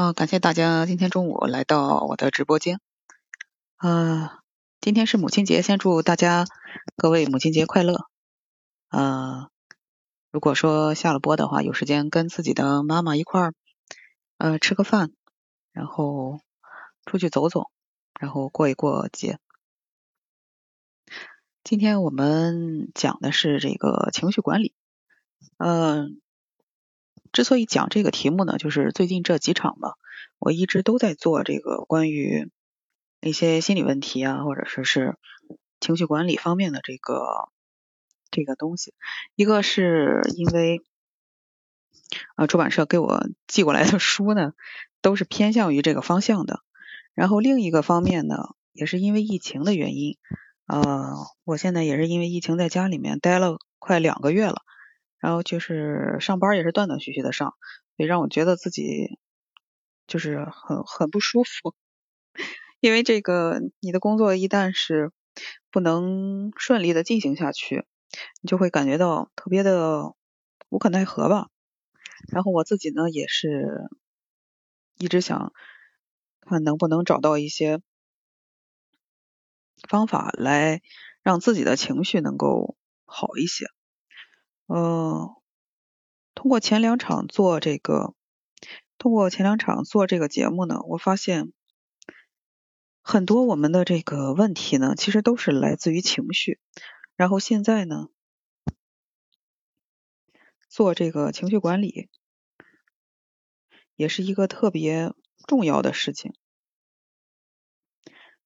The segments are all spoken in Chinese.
啊，感谢大家今天中午来到我的直播间。呃，今天是母亲节，先祝大家各位母亲节快乐。呃，如果说下了播的话，有时间跟自己的妈妈一块儿呃吃个饭，然后出去走走，然后过一过节。今天我们讲的是这个情绪管理。嗯。之所以讲这个题目呢，就是最近这几场吧，我一直都在做这个关于一些心理问题啊，或者说是情绪管理方面的这个这个东西。一个是因为呃出版社给我寄过来的书呢，都是偏向于这个方向的。然后另一个方面呢，也是因为疫情的原因，呃，我现在也是因为疫情在家里面待了快两个月了。然后就是上班也是断断续续的上，也让我觉得自己就是很很不舒服。因为这个你的工作一旦是不能顺利的进行下去，你就会感觉到特别的无可奈何吧。然后我自己呢也是一直想看能不能找到一些方法来让自己的情绪能够好一些。呃，通过前两场做这个，通过前两场做这个节目呢，我发现很多我们的这个问题呢，其实都是来自于情绪。然后现在呢，做这个情绪管理也是一个特别重要的事情。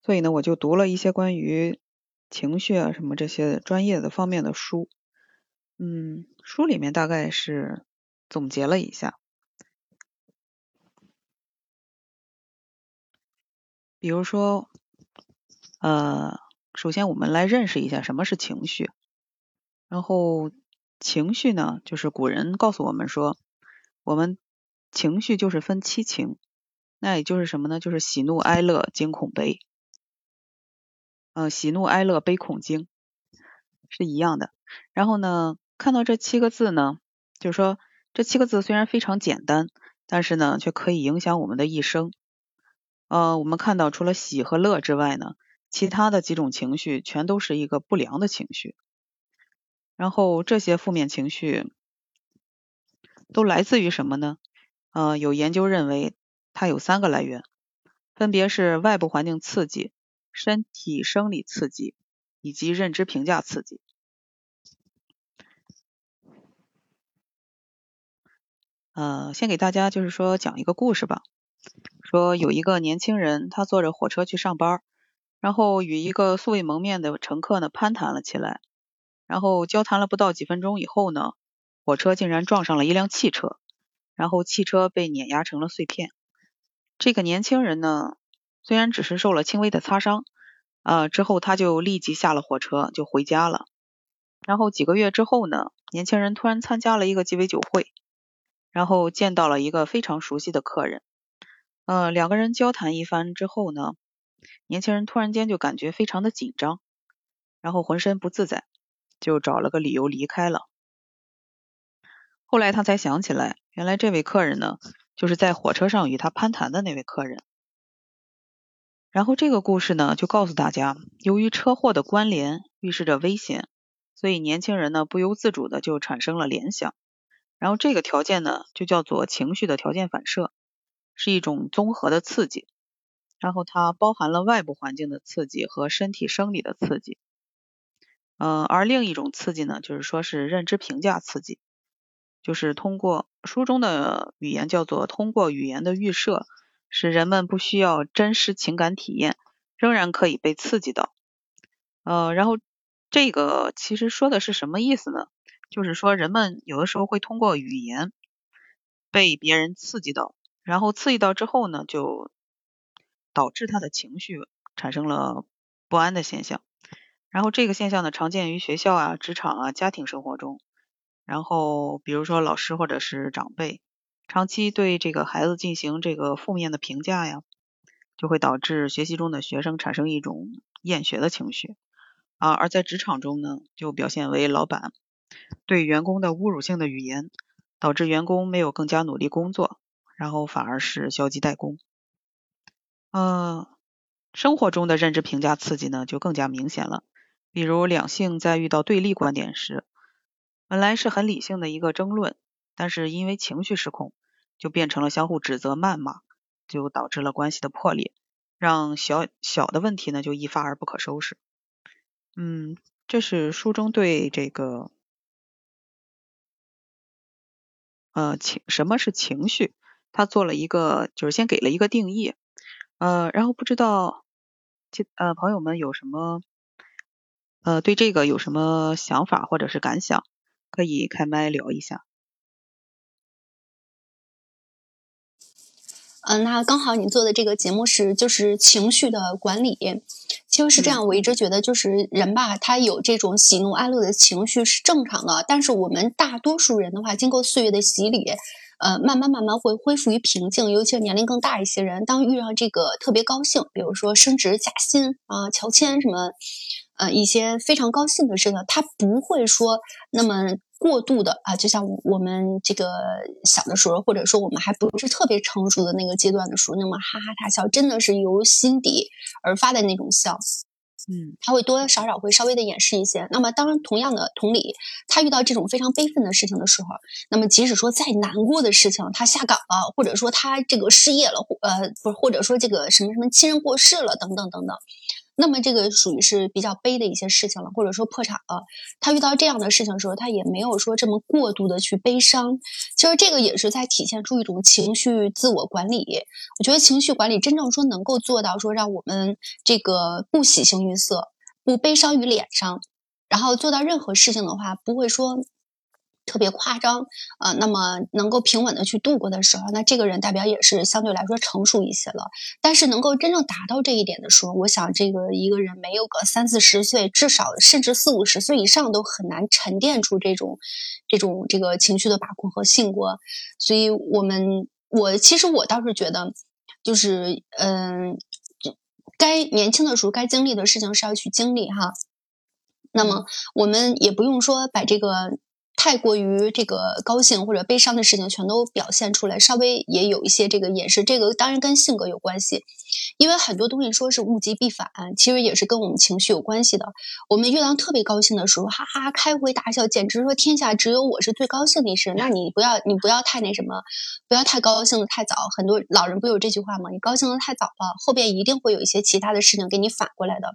所以呢，我就读了一些关于情绪啊什么这些专业的方面的书。嗯，书里面大概是总结了一下，比如说，呃，首先我们来认识一下什么是情绪，然后情绪呢，就是古人告诉我们说，我们情绪就是分七情，那也就是什么呢？就是喜怒哀乐惊恐悲，嗯，喜怒哀乐悲恐惊是一样的，然后呢？看到这七个字呢，就是说这七个字虽然非常简单，但是呢，却可以影响我们的一生。呃，我们看到除了喜和乐之外呢，其他的几种情绪全都是一个不良的情绪。然后这些负面情绪都来自于什么呢？呃，有研究认为它有三个来源，分别是外部环境刺激、身体生理刺激以及认知评价刺激。呃，先给大家就是说讲一个故事吧。说有一个年轻人，他坐着火车去上班，然后与一个素未谋面的乘客呢攀谈了起来。然后交谈了不到几分钟以后呢，火车竟然撞上了一辆汽车，然后汽车被碾压成了碎片。这个年轻人呢，虽然只是受了轻微的擦伤，啊，之后他就立即下了火车就回家了。然后几个月之后呢，年轻人突然参加了一个鸡尾酒会。然后见到了一个非常熟悉的客人，呃，两个人交谈一番之后呢，年轻人突然间就感觉非常的紧张，然后浑身不自在，就找了个理由离开了。后来他才想起来，原来这位客人呢，就是在火车上与他攀谈的那位客人。然后这个故事呢，就告诉大家，由于车祸的关联预示着危险，所以年轻人呢不由自主的就产生了联想。然后这个条件呢，就叫做情绪的条件反射，是一种综合的刺激。然后它包含了外部环境的刺激和身体生理的刺激。嗯，而另一种刺激呢，就是说是认知评价刺激，就是通过书中的语言叫做通过语言的预设，使人们不需要真实情感体验，仍然可以被刺激到。呃，然后这个其实说的是什么意思呢？就是说，人们有的时候会通过语言被别人刺激到，然后刺激到之后呢，就导致他的情绪产生了不安的现象。然后这个现象呢，常见于学校啊、职场啊、家庭生活中。然后比如说老师或者是长辈长期对这个孩子进行这个负面的评价呀，就会导致学习中的学生产生一种厌学的情绪啊。而在职场中呢，就表现为老板。对员工的侮辱性的语言，导致员工没有更加努力工作，然后反而是消极怠工。嗯，生活中的认知评价刺激呢，就更加明显了。比如两性在遇到对立观点时，本来是很理性的一个争论，但是因为情绪失控，就变成了相互指责、谩骂，就导致了关系的破裂，让小小的问题呢就一发而不可收拾。嗯，这是书中对这个呃情什么是情绪，他做了一个就是先给了一个定义，呃，然后不知道这呃朋友们有什么呃对这个有什么想法或者是感想，可以开麦聊一下。嗯，那刚好你做的这个节目是就是情绪的管理，其实是这样。我一直觉得就是人吧，他有这种喜怒哀乐的情绪是正常的，但是我们大多数人的话，经过岁月的洗礼，呃，慢慢慢慢会恢复于平静。尤其是年龄更大一些人，当遇上这个特别高兴，比如说升职加薪啊、乔迁什么，呃，一些非常高兴的事情，他不会说那么。过度的啊，就像我们这个小的时候，或者说我们还不是特别成熟的那个阶段的时候，那么哈哈大笑，真的是由心底而发的那种笑。嗯，他会多多少少会稍微的掩饰一些。那么，当同样的同理，他遇到这种非常悲愤的事情的时候，那么即使说再难过的事情，他下岗了，或者说他这个失业了，呃，不是，或者说这个什么什么亲人过世了，等等等等。那么这个属于是比较悲的一些事情了，或者说破产了。他遇到这样的事情的时候，他也没有说这么过度的去悲伤。其实这个也是在体现出一种情绪自我管理。我觉得情绪管理真正说能够做到说让我们这个不喜形于色，不悲伤于脸上，然后做到任何事情的话，不会说。特别夸张，呃，那么能够平稳的去度过的时候，那这个人代表也是相对来说成熟一些了。但是能够真正达到这一点的时候，我想这个一个人没有个三四十岁，至少甚至四五十岁以上都很难沉淀出这种这种这个情绪的把控和性格。所以，我们我其实我倒是觉得，就是嗯，该年轻的时候该经历的事情是要去经历哈。那么我们也不用说把这个。太过于这个高兴或者悲伤的事情全都表现出来，稍微也有一些这个掩饰，这个当然跟性格有关系。因为很多东西说是物极必反，其实也是跟我们情绪有关系的。我们遇到特别高兴的时候，哈哈开怀大笑，简直说天下只有我是最高兴的一事。那你不要你不要太那什么，不要太高兴的太早。很多老人不有这句话吗？你高兴的太早了，后边一定会有一些其他的事情给你反过来的。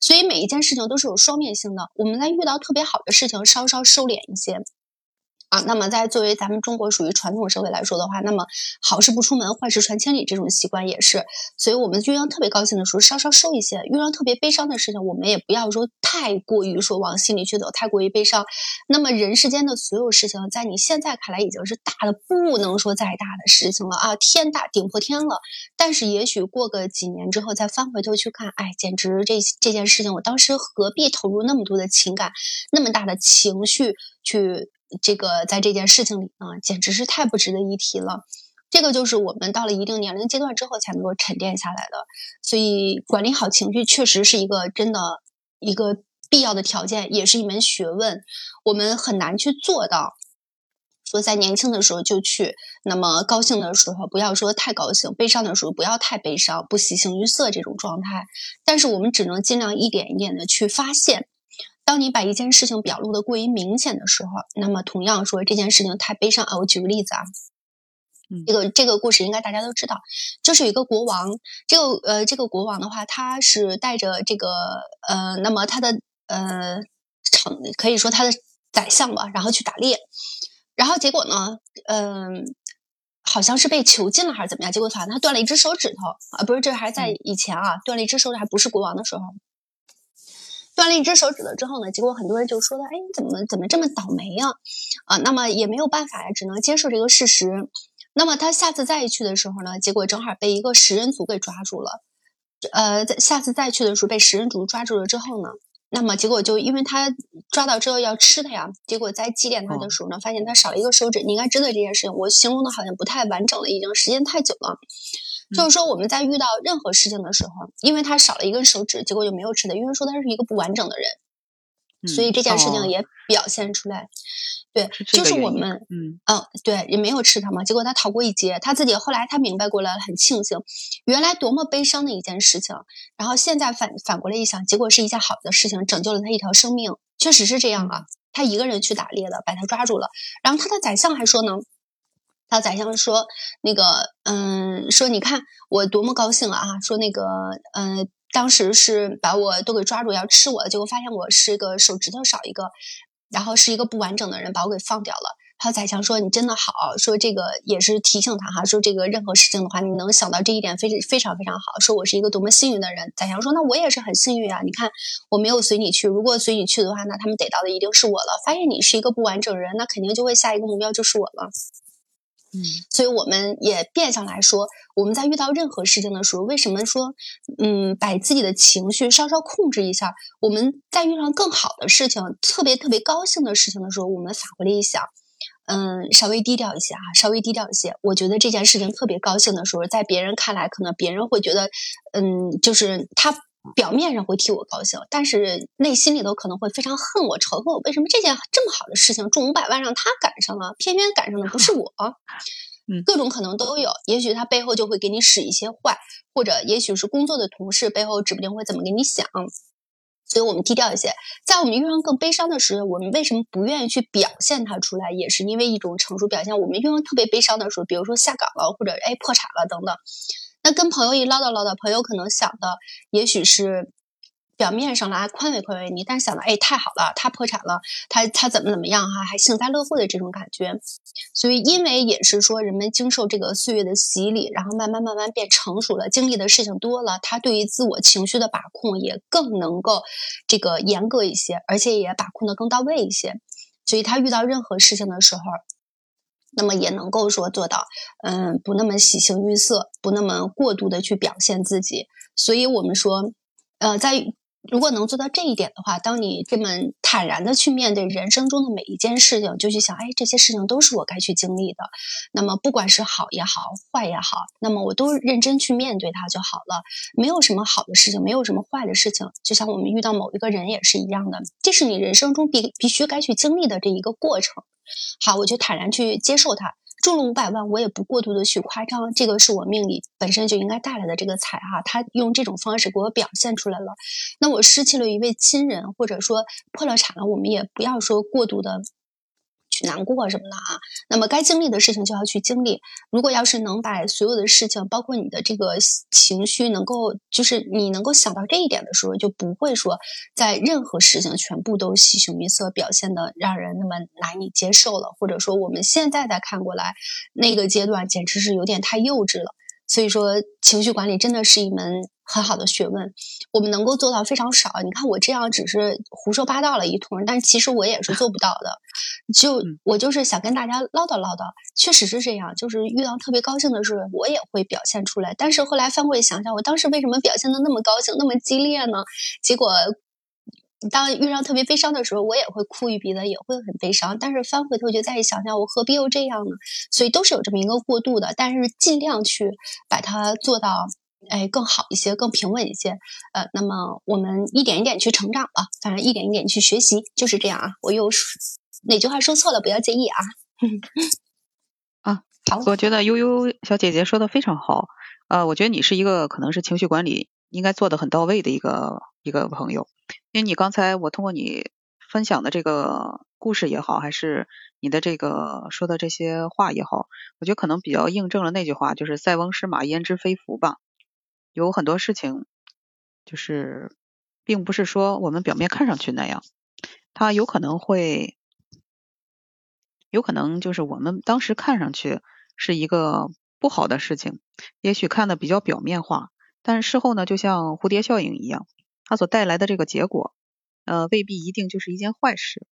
所以每一件事情都是有双面性的。我们在遇到特别好的事情，稍稍收敛一些。啊，那么在作为咱们中国属于传统社会来说的话，那么好事不出门，坏事传千里这种习惯也是。所以，我们遇到特别高兴的时候，稍稍收一些；遇到特别悲伤的事情，我们也不要说太过于说往心里去走，太过于悲伤。那么，人世间的所有事情，在你现在看来已经是大的不能说再大的事情了啊，天大顶破天了。但是，也许过个几年之后，再翻回头去看，哎，简直这这件事情，我当时何必投入那么多的情感，那么大的情绪去？这个在这件事情里呢，简直是太不值得一提了。这个就是我们到了一定年龄阶段之后才能够沉淀下来的。所以管理好情绪确实是一个真的一个必要的条件，也是一门学问。我们很难去做到，说在年轻的时候就去，那么高兴的时候不要说太高兴，悲伤的时候不要太悲伤，不喜形于色这种状态。但是我们只能尽量一点一点的去发现。当你把一件事情表露的过于明显的时候，那么同样说这件事情太悲伤啊！我举个例子啊，这个这个故事应该大家都知道，就是有一个国王，这个呃这个国王的话，他是带着这个呃，那么他的呃成可以说他的宰相吧，然后去打猎，然后结果呢，嗯，好像是被囚禁了还是怎么样？结果反正他断了一只手指头啊，不是这还在以前啊，断了一只手指还不是国王的时候。断了一只手指了之后呢，结果很多人就说的，哎，你怎么怎么这么倒霉呀？啊，那么也没有办法呀，只能接受这个事实。那么他下次再去的时候呢，结果正好被一个食人族给抓住了。呃，在下次再去的时候被食人族抓住了之后呢，那么结果就因为他抓到之后要吃他呀，结果在祭奠他的时候呢，发现他少了一个手指。你应该知道这件事情，我形容的好像不太完整了，已经时间太久了。就是说，我们在遇到任何事情的时候，因为他少了一根手指，结果就没有吃的。因为说他是一个不完整的人，所以这件事情也表现出来。对，就是我们，嗯嗯，对，也没有吃他嘛。结果他逃过一劫，他自己后来他明白过来了，很庆幸，原来多么悲伤的一件事情。然后现在反反过来一想，结果是一件好的事情，拯救了他一条生命，确实是这样啊。他一个人去打猎的，把他抓住了。然后他的宰相还说呢，他宰相说那个，嗯，说你看我多么高兴啊，说那个，嗯，当时是把我都给抓住要吃我，结果发现我是个手指头少一个。然后是一个不完整的人，把我给放掉了。还有宰相说：“你真的好。”说这个也是提醒他哈，说这个任何事情的话，你能想到这一点，非非常非常好。说我是一个多么幸运的人。宰相说：“那我也是很幸运啊！你看我没有随你去，如果随你去的话，那他们逮到的一定是我了。发现你是一个不完整人，那肯定就会下一个目标就是我了。”嗯，所以我们也变相来说，我们在遇到任何事情的时候，为什么说，嗯，把自己的情绪稍稍控制一下？我们在遇上更好的事情，特别特别高兴的事情的时候，我们反过来一想，嗯，稍微低调一些啊，稍微低调一些。我觉得这件事情特别高兴的时候，在别人看来，可能别人会觉得，嗯，就是他。表面上会替我高兴，但是内心里头可能会非常恨我、仇恨我。为什么这件这么好的事情中五百万让他赶上了，偏偏赶上的不是我？嗯，各种可能都有。也许他背后就会给你使一些坏，或者也许是工作的同事背后指不定会怎么给你想。所以我们低调一些。在我们遇上更悲伤的时候，我们为什么不愿意去表现它出来？也是因为一种成熟表现。我们遇上特别悲伤的时候，比如说下岗了，或者哎破产了等等。那跟朋友一唠叨唠叨，朋友可能想的也许是表面上来宽慰宽慰你，但想到哎太好了，他破产了，他他怎么怎么样哈，还幸灾乐祸的这种感觉。所以因为也是说人们经受这个岁月的洗礼，然后慢慢慢慢变成熟了，经历的事情多了，他对于自我情绪的把控也更能够这个严格一些，而且也把控的更到位一些。所以他遇到任何事情的时候。那么也能够说做到，嗯，不那么喜形于色，不那么过度的去表现自己。所以我们说，呃，在如果能做到这一点的话，当你这么坦然的去面对人生中的每一件事情，就去想，哎，这些事情都是我该去经历的。那么不管是好也好，坏也好，那么我都认真去面对它就好了。没有什么好的事情，没有什么坏的事情。就像我们遇到某一个人也是一样的，这是你人生中必必须该去经历的这一个过程。好，我就坦然去接受它。中了五百万，我也不过度的去夸张，这个是我命里本身就应该带来的这个财哈。他用这种方式给我表现出来了。那我失去了一位亲人，或者说破了产了，我们也不要说过度的。去难过什么的啊？那么该经历的事情就要去经历。如果要是能把所有的事情，包括你的这个情绪，能够就是你能够想到这一点的时候，就不会说在任何事情全部都喜形于色，表现的让人那么难以接受了。或者说我们现在再看过来，那个阶段简直是有点太幼稚了。所以说，情绪管理真的是一门很好的学问，我们能够做到非常少。你看我这样只是胡说八道了一通，但其实我也是做不到的。就我就是想跟大家唠叨唠叨，确实是这样。就是遇到特别高兴的事，我也会表现出来。但是后来翻过去想想，我当时为什么表现的那么高兴，那么激烈呢？结果。当遇上特别悲伤的时候，我也会哭一鼻子，也会很悲伤。但是翻回头就再一想想，我何必又这样呢？所以都是有这么一个过渡的，但是尽量去把它做到，哎，更好一些，更平稳一些。呃，那么我们一点一点去成长吧，反正一点一点去学习，就是这样啊。我又哪句话说错了，不要介意啊。啊，好，我觉得悠悠小姐姐说的非常好。呃，我觉得你是一个可能是情绪管理应该做的很到位的一个一个朋友。因为你刚才我通过你分享的这个故事也好，还是你的这个说的这些话也好，我觉得可能比较印证了那句话，就是“塞翁失马，焉知非福”吧。有很多事情，就是并不是说我们表面看上去那样，它有可能会，有可能就是我们当时看上去是一个不好的事情，也许看的比较表面化，但事后呢，就像蝴蝶效应一样。它所带来的这个结果，呃，未必一定就是一件坏事。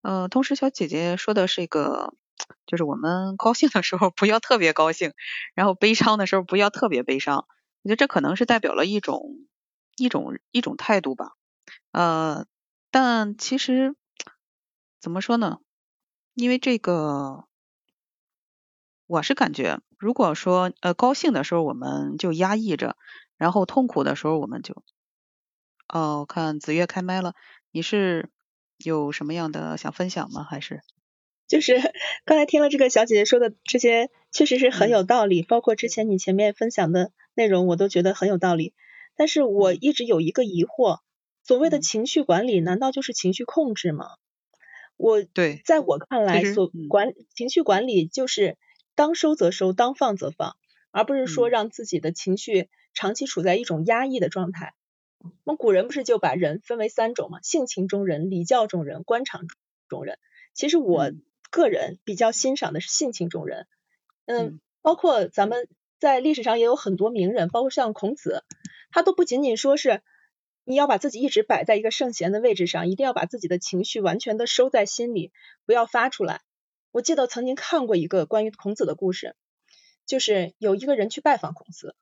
呃，同时小姐姐说的是一个，就是我们高兴的时候不要特别高兴，然后悲伤的时候不要特别悲伤。我觉得这可能是代表了一种一种一种态度吧。呃，但其实怎么说呢？因为这个，我是感觉，如果说呃高兴的时候我们就压抑着，然后痛苦的时候我们就。哦，看子月开麦了，你是有什么样的想分享吗？还是？就是刚才听了这个小姐姐说的这些，确实是很有道理，包括之前你前面分享的内容，我都觉得很有道理。但是我一直有一个疑惑，所谓的情绪管理，难道就是情绪控制吗？我对，在我看来，所管情绪管理就是当收则收，当放则放，而不是说让自己的情绪长期处在一种压抑的状态。我们古人不是就把人分为三种嘛？性情中人、礼教中人、官场中人。其实我个人比较欣赏的是性情中人。嗯，包括咱们在历史上也有很多名人，包括像孔子，他都不仅仅说是。你要把自己一直摆在一个圣贤的位置上，一定要把自己的情绪完全的收在心里，不要发出来。我记得曾经看过一个关于孔子的故事，就是有一个人去拜访孔子，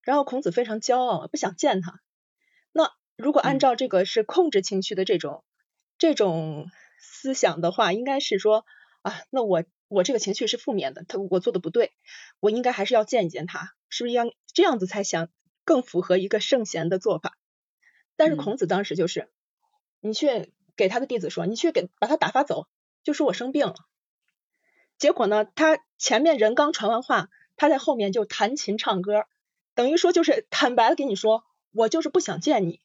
然后孔子非常骄傲，不想见他。那如果按照这个是控制情绪的这种这种思想的话，应该是说啊，那我我这个情绪是负面的，他我做的不对，我应该还是要见一见他，是不是要这样子才想更符合一个圣贤的做法？但是孔子当时就是，你去给他的弟子说，你去给把他打发走，就说我生病了。结果呢，他前面人刚传完话，他在后面就弹琴唱歌，等于说就是坦白的跟你说，我就是不想见你。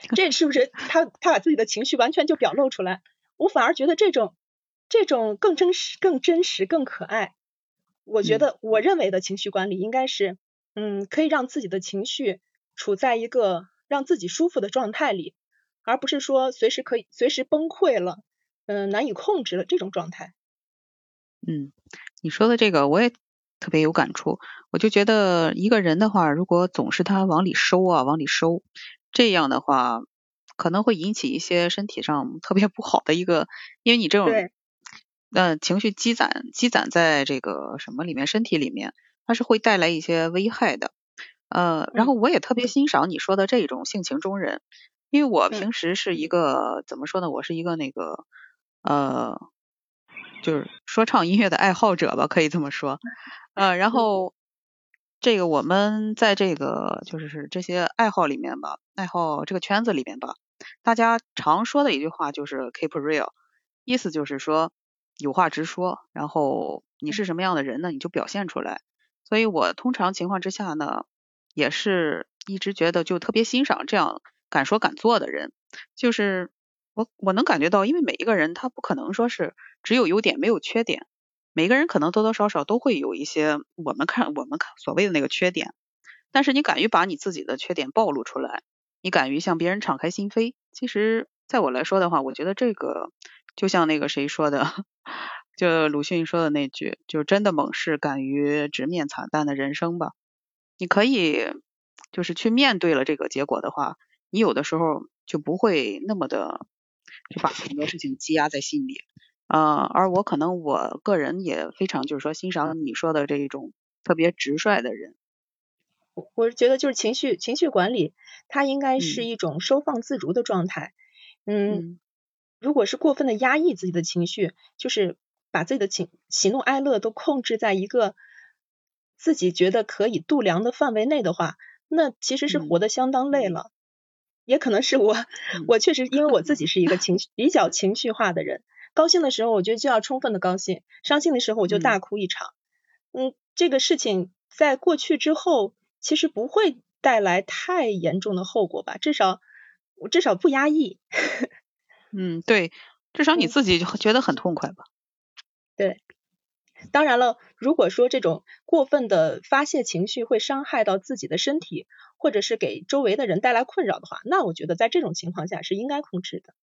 这是不是他他把自己的情绪完全就表露出来？我反而觉得这种这种更真实、更真实、更可爱。我觉得我认为的情绪管理应该是，嗯，可以让自己的情绪处在一个。让自己舒服的状态里，而不是说随时可以随时崩溃了，嗯，难以控制了这种状态。嗯，你说的这个我也特别有感触。我就觉得一个人的话，如果总是他往里收啊，往里收，这样的话可能会引起一些身体上特别不好的一个，因为你这种嗯情绪积攒积攒在这个什么里面，身体里面，它是会带来一些危害的。呃，然后我也特别欣赏你说的这种性情中人，因为我平时是一个怎么说呢？我是一个那个呃，就是说唱音乐的爱好者吧，可以这么说。呃，然后这个我们在这个就是这些爱好里面吧，爱好这个圈子里面吧，大家常说的一句话就是 keep real，意思就是说有话直说，然后你是什么样的人呢，你就表现出来。所以我通常情况之下呢。也是一直觉得就特别欣赏这样敢说敢做的人，就是我我能感觉到，因为每一个人他不可能说是只有优点没有缺点，每个人可能多多少少都会有一些我们看我们看所谓的那个缺点，但是你敢于把你自己的缺点暴露出来，你敢于向别人敞开心扉，其实在我来说的话，我觉得这个就像那个谁说的，就鲁迅说的那句，就真的猛士敢于直面惨淡的人生吧。你可以就是去面对了这个结果的话，你有的时候就不会那么的就把很多事情积压在心里。呃，而我可能我个人也非常就是说欣赏你说的这一种特别直率的人。我我是觉得就是情绪情绪管理，它应该是一种收放自如的状态。嗯，如果是过分的压抑自己的情绪，就是把自己的情喜怒哀乐都控制在一个。自己觉得可以度量的范围内的话，那其实是活得相当累了。也可能是我，我确实因为我自己是一个情绪比较情绪化的人，高兴的时候我觉得就要充分的高兴，伤心的时候我就大哭一场。嗯，这个事情在过去之后，其实不会带来太严重的后果吧？至少我至少不压抑。嗯，对，至少你自己就觉得很痛快吧？对。当然了，如果说这种过分的发泄情绪会伤害到自己的身体，或者是给周围的人带来困扰的话，那我觉得在这种情况下是应该控制的。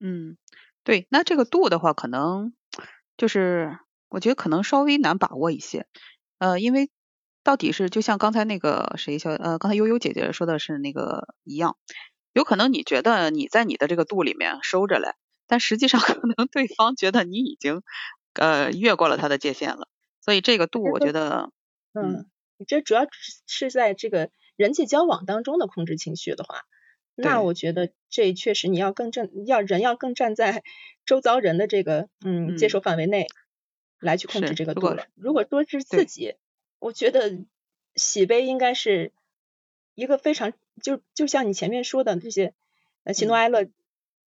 嗯，对，那这个度的话，可能就是我觉得可能稍微难把握一些。呃，因为到底是就像刚才那个谁小呃，刚才悠悠姐姐说的是那个一样，有可能你觉得你在你的这个度里面收着嘞，但实际上可能对方觉得你已经。呃，越过了他的界限了，所以这个度，我觉得，嗯，你这主要是在这个人际交往当中的控制情绪的话，那我觉得这确实你要更站，要人要更站在 周遭人的这个嗯接受范围内来去控制这个度了。如果说是自己，我觉得喜悲应该是一个非常就就像你前面说的这些呃喜怒哀乐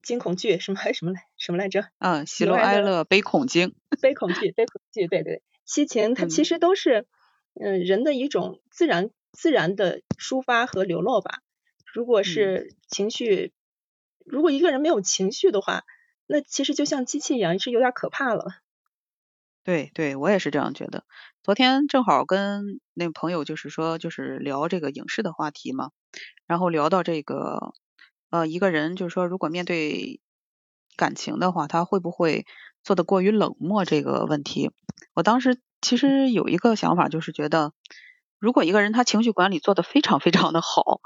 惊恐惧什么什么来什么来着？嗯，喜怒哀乐悲恐惊，悲恐惧，悲恐惧，对对，七情它其实都是嗯人的一种自然自然的抒发和流露吧。如果是情绪，如果一个人没有情绪的话，那其实就像机器一样，是有点可怕了。对对，我也是这样觉得。昨天正好跟那朋友就是说，就是聊这个影视的话题嘛，然后聊到这个，呃，一个人就是说，如果面对感情的话，他会不会做的过于冷漠这个问题？我当时其实有一个想法，就是觉得，如果一个人他情绪管理做的非常非常的好，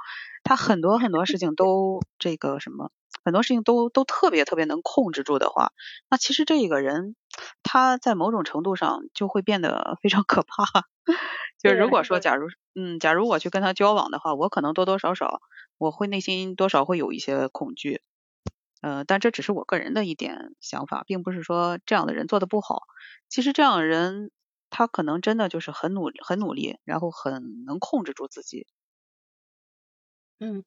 他很多很多事情都这个什么。很多事情都都特别特别能控制住的话，那其实这个人他在某种程度上就会变得非常可怕。就如果说，假如嗯，假如我去跟他交往的话，我可能多多少少我会内心多少会有一些恐惧。呃，但这只是我个人的一点想法，并不是说这样的人做的不好。其实这样的人他可能真的就是很努很努力，然后很能控制住自己。嗯。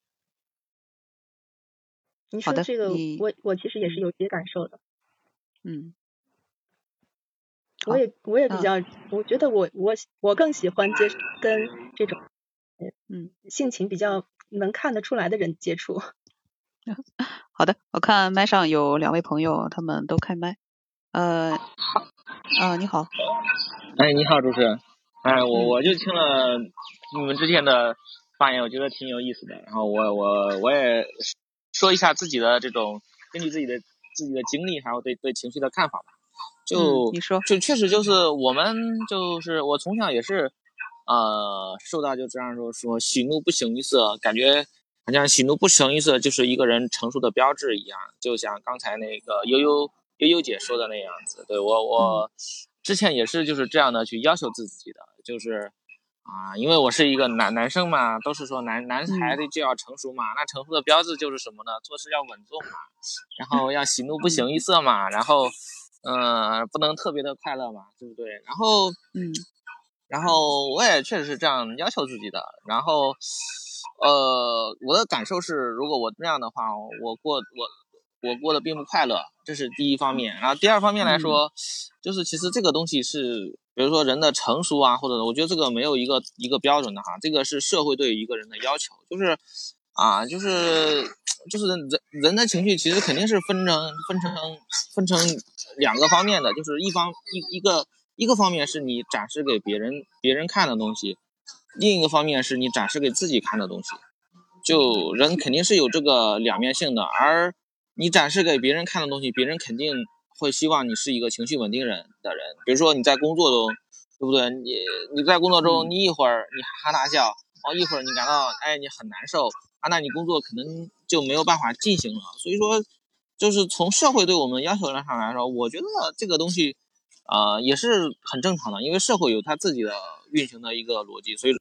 你说这个，我我其实也是有些感受的。嗯，我也我也比较，我觉得我我我更喜欢接跟这种嗯性情比较能看得出来的人接触。好的，我看麦上有两位朋友，他们都开麦。呃，好，啊，你好。哎，你好，主持人。哎，我我就听了你们之前的发言，我觉得挺有意思的。然后我我我也。说一下自己的这种根据自己的自己的经历，还有对对情绪的看法吧。就你说，就确实就是我们就是我从小也是呃受到就这样说说喜怒不形于色，感觉好像喜怒不形于色就是一个人成熟的标志一样。就像刚才那个悠悠悠悠姐说的那样子，对我我之前也是就是这样的去要求自己的，就是。啊，因为我是一个男男生嘛，都是说男男孩子就要成熟嘛。那成熟的标志就是什么呢？做事要稳重嘛，然后要喜怒不形于色嘛，然后，嗯，不能特别的快乐嘛，对不对？然后，嗯，然后我也确实是这样要求自己的。然后，呃，我的感受是，如果我那样的话，我过我我过得并不快乐，这是第一方面。然后第二方面来说，就是其实这个东西是。比如说人的成熟啊，或者我觉得这个没有一个一个标准的哈，这个是社会对一个人的要求，就是啊，就是就是人人的情绪其实肯定是分成分成分成两个方面的，就是一方一一个一个方面是你展示给别人别人看的东西，另一个方面是你展示给自己看的东西，就人肯定是有这个两面性的，而你展示给别人看的东西，别人肯定。会希望你是一个情绪稳定人的人，比如说你在工作中，对不对？你你在工作中，你一会儿你哈哈大笑，哦，一会儿你感到哎你很难受啊，那你工作可能就没有办法进行了。所以说，就是从社会对我们要求上来说，我觉得这个东西，呃，也是很正常的，因为社会有它自己的运行的一个逻辑，所以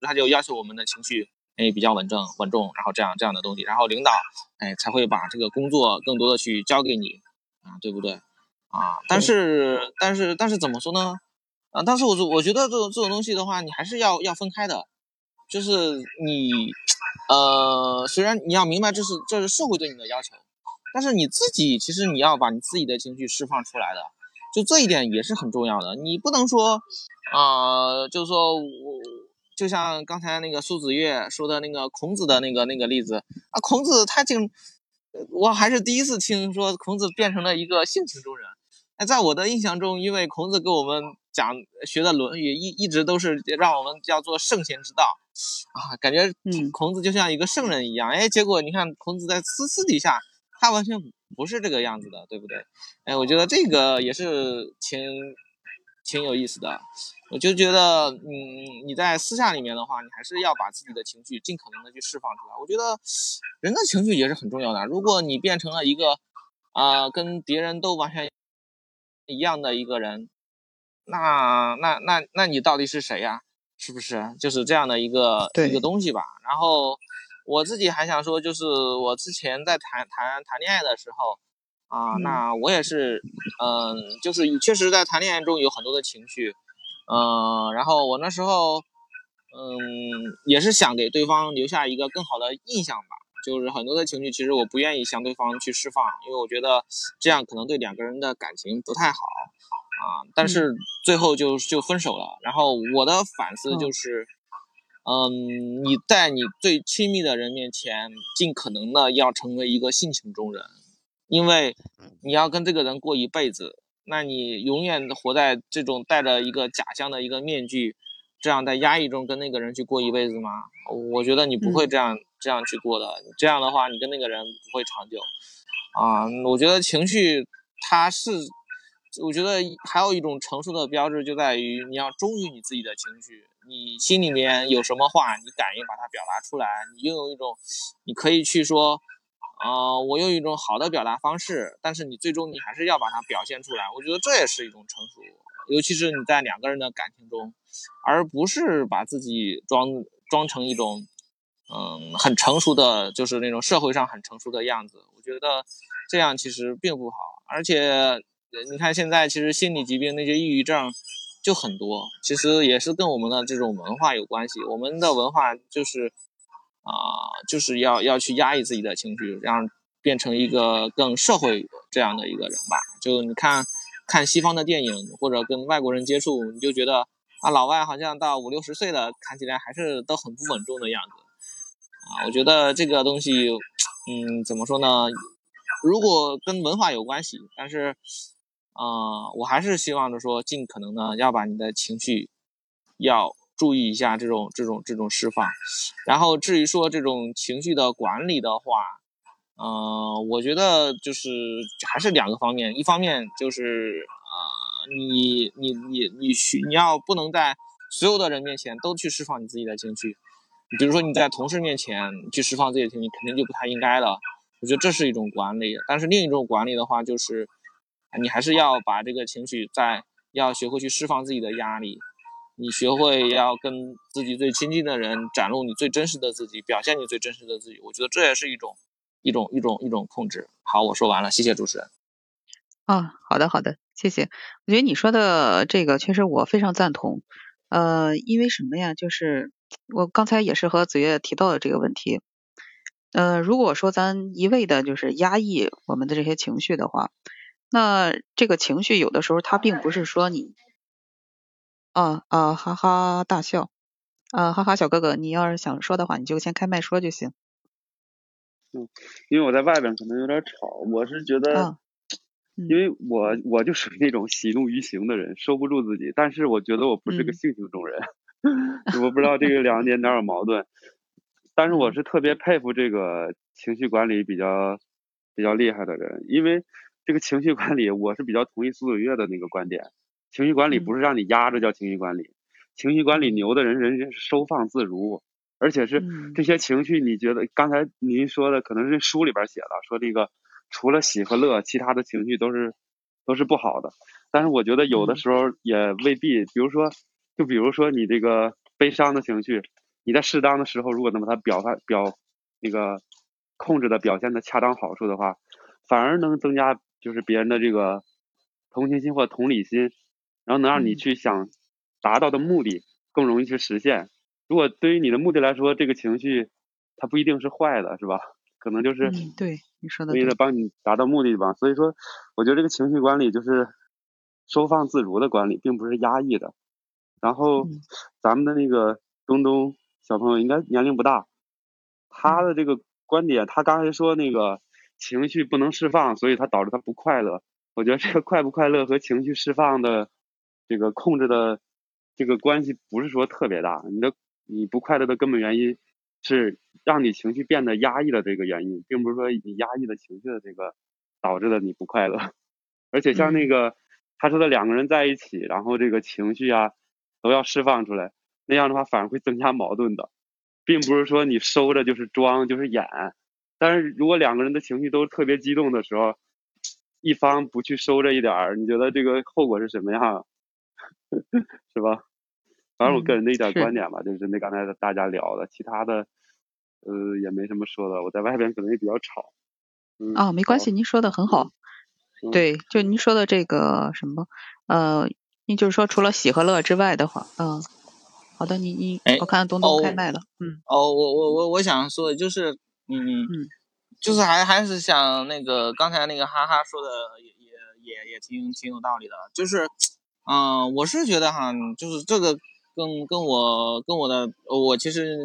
他就要求我们的情绪哎比较稳正稳重，然后这样这样的东西，然后领导哎才会把这个工作更多的去交给你。啊，对不对？啊，但是但是但是怎么说呢？啊，但是我我觉得这种这种东西的话，你还是要要分开的。就是你，呃，虽然你要明白这是这是社会对你的要求，但是你自己其实你要把你自己的情绪释放出来的，就这一点也是很重要的。你不能说，啊，就是说我就像刚才那个苏子月说的那个孔子的那个那个例子啊，孔子他竟。我还是第一次听说孔子变成了一个性情中人。哎，在我的印象中，因为孔子给我们讲学的《论语》，一一直都是让我们叫做圣贤之道啊，感觉孔子就像一个圣人一样。哎，结果你看孔子在私私底下，他完全不是这个样子的，对不对？哎，我觉得这个也是挺挺有意思的。我就觉得，嗯，你在私下里面的话，你还是要把自己的情绪尽可能的去释放出来。我觉得人的情绪也是很重要的。如果你变成了一个，啊，跟别人都完全一样的一个人，那那那那你到底是谁呀？是不是？就是这样的一个一个东西吧。然后我自己还想说，就是我之前在谈谈谈恋爱的时候，啊，那我也是，嗯，就是确实在谈恋爱中有很多的情绪。嗯，然后我那时候，嗯，也是想给对方留下一个更好的印象吧。就是很多的情绪其实我不愿意向对方去释放，因为我觉得这样可能对两个人的感情不太好啊。但是最后就就分手了。然后我的反思就是，嗯，你在你最亲密的人面前，尽可能的要成为一个性情中人，因为你要跟这个人过一辈子，那你永远活在这种戴着一个假象的一个面具。这样在压抑中跟那个人去过一辈子吗？我觉得你不会这样这样去过的。这样的话，你跟那个人不会长久。啊，我觉得情绪它是，我觉得还有一种成熟的标志就在于你要忠于你自己的情绪。你心里面有什么话，你敢于把它表达出来。你拥有一种，你可以去说，啊，我用一种好的表达方式，但是你最终你还是要把它表现出来。我觉得这也是一种成熟。尤其是你在两个人的感情中，而不是把自己装装成一种，嗯，很成熟的，就是那种社会上很成熟的样子。我觉得这样其实并不好。而且你看现在其实心理疾病那些抑郁症就很多，其实也是跟我们的这种文化有关系。我们的文化就是啊，就是要要去压抑自己的情绪，让变成一个更社会这样的一个人吧。就你看。看西方的电影或者跟外国人接触，你就觉得啊，老外好像到五六十岁了，看起来还是都很不稳重的样子啊。我觉得这个东西，嗯，怎么说呢？如果跟文化有关系，但是，啊，我还是希望着说，尽可能呢要把你的情绪要注意一下这种这种这种释放。然后至于说这种情绪的管理的话，嗯，我觉得就是还是两个方面，一方面就是呃，你你你你需你要不能在所有的人面前都去释放你自己的情绪，比如说你在同事面前去释放自己的情绪，肯定就不太应该了。我觉得这是一种管理，但是另一种管理的话，就是你还是要把这个情绪在要学会去释放自己的压力，你学会要跟自己最亲近的人展露你最真实的自己，表现你最真实的自己。我觉得这也是一种。一种一种一种控制。好，我说完了，谢谢主持人。啊，好的好的，谢谢。我觉得你说的这个确实我非常赞同。呃，因为什么呀？就是我刚才也是和子越提到的这个问题。呃，如果说咱一味的就是压抑我们的这些情绪的话，那这个情绪有的时候它并不是说你啊啊哈哈大笑啊哈哈小哥哥，你要是想说的话，你就先开麦说就行。嗯，因为我在外边可能有点吵，我是觉得，因为我我就属于那种喜怒于形的人，收不住自己。但是我觉得我不是个性情中人，我不知道这个两点哪有矛盾。但是我是特别佩服这个情绪管理比较比较厉害的人，因为这个情绪管理，我是比较同意苏子月的那个观点。情绪管理不是让你压着叫情绪管理，情绪管理牛的人，人家是收放自如。而且是这些情绪，你觉得刚才您说的可能是书里边写的，说这个除了喜和乐，其他的情绪都是都是不好的。但是我觉得有的时候也未必，比如说，就比如说你这个悲伤的情绪，你在适当的时候，如果能把它表达表那个控制的表现的恰当好处的话，反而能增加就是别人的这个同情心或同理心，然后能让你去想达到的目的更容易去实现。如果对于你的目的来说，这个情绪它不一定是坏的，是吧？可能就是对你说的为了帮你达到目的吧。所以说，我觉得这个情绪管理就是收放自如的管理，并不是压抑的。然后咱们的那个东东小朋友应该年龄不大，他的这个观点，他刚才说那个情绪不能释放，所以他导致他不快乐。我觉得这个快不快乐和情绪释放的这个控制的这个关系不是说特别大，你的。你不快乐的根本原因是让你情绪变得压抑的这个原因，并不是说你压抑的情绪的这个导致的你不快乐。而且像那个他说的两个人在一起，然后这个情绪啊都要释放出来，那样的话反而会增加矛盾的，并不是说你收着就是装就是演。但是如果两个人的情绪都特别激动的时候，一方不去收着一点儿，你觉得这个后果是什么样？是吧？反正我个人的一点观点吧，就是那刚才大家聊的，其他的，呃，也没什么说的。我在外边可能也比较吵。哦，没关系，您说的很好。对，就您说的这个什么，呃，您就是说除了喜和乐之外的话，嗯，好的，你你，我看东东开麦了，嗯。哦，我我我我想说的就是，嗯嗯嗯，就是还还是想那个刚才那个哈哈说的也也也也挺挺有道理的，就是，嗯，我是觉得哈，就是这个跟跟我跟我的我其实，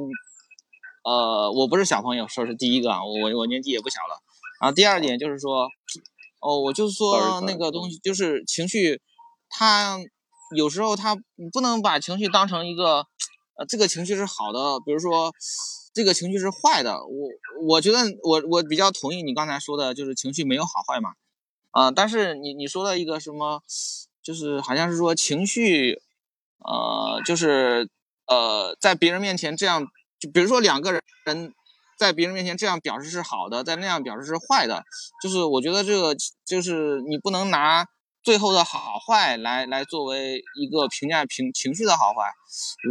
呃，我不是小朋友，说是第一个啊，我我年纪也不小了，然后第二点就是说，哦，我就是说那个东西就是情绪，它有时候它不能把情绪当成一个。呃，这个情绪是好的，比如说，这个情绪是坏的。我我觉得我我比较同意你刚才说的，就是情绪没有好坏嘛。啊，但是你你说的一个什么，就是好像是说情绪，呃，就是呃，在别人面前这样，就比如说两个人在别人面前这样表示是好的，在那样表示是坏的，就是我觉得这个就是你不能拿。最后的好坏来来作为一个评价情情绪的好坏，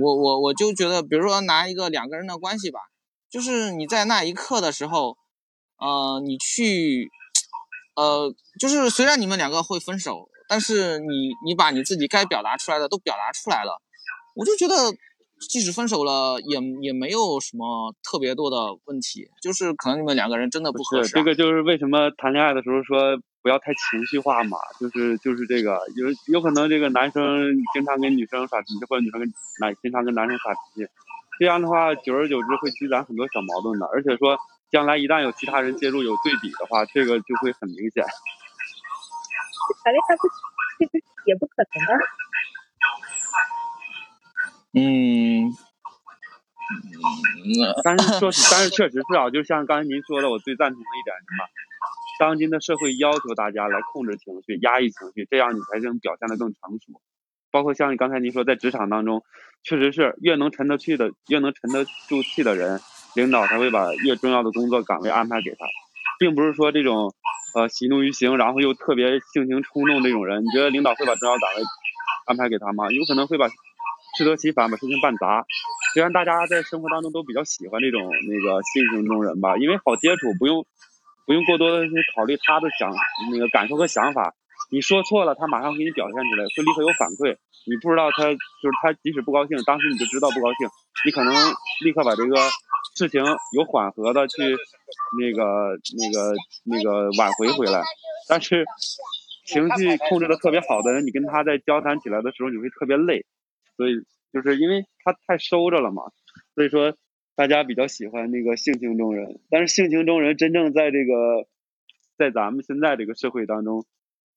我我我就觉得，比如说拿一个两个人的关系吧，就是你在那一刻的时候，呃，你去，呃，就是虽然你们两个会分手，但是你你把你自己该表达出来的都表达出来了，我就觉得，即使分手了，也也没有什么特别多的问题，就是可能你们两个人真的不合适。这个就是为什么谈恋爱的时候说。不要太情绪化嘛，就是就是这个，有有可能这个男生经常跟女生耍脾气，或者女生跟男经常跟男生耍脾气，这样的话，久而久之会积攒很多小矛盾的。而且说，将来一旦有其他人介入有对比的话，这个就会很明显。谈恋爱不，这个也不可能的。嗯，但是说，但是确实是啊，就像刚才您说的，我最赞同的一点什么？当今的社会要求大家来控制情绪、压抑情绪，这样你才能表现得更成熟。包括像刚才您说，在职场当中，确实是越能沉得去的、越能沉得住气的人，领导才会把越重要的工作岗位安排给他，并不是说这种呃喜怒于形，然后又特别性情冲动这种人，你觉得领导会把重要岗位安排给他吗？有可能会把适得其反，把事情办砸。虽然大家在生活当中都比较喜欢这种那个性情中人吧，因为好接触，不用。不用过多的去考虑他的想那个感受和想法，你说错了，他马上给你表现出来，会立刻有反馈。你不知道他就是他，即使不高兴，当时你就知道不高兴，你可能立刻把这个事情有缓和的去那个那个那个挽回回来。但是情绪控制的特别好的人，你跟他在交谈起来的时候，你会特别累。所以就是因为他太收着了嘛，所以说。大家比较喜欢那个性情中人，但是性情中人真正在这个，在咱们现在这个社会当中，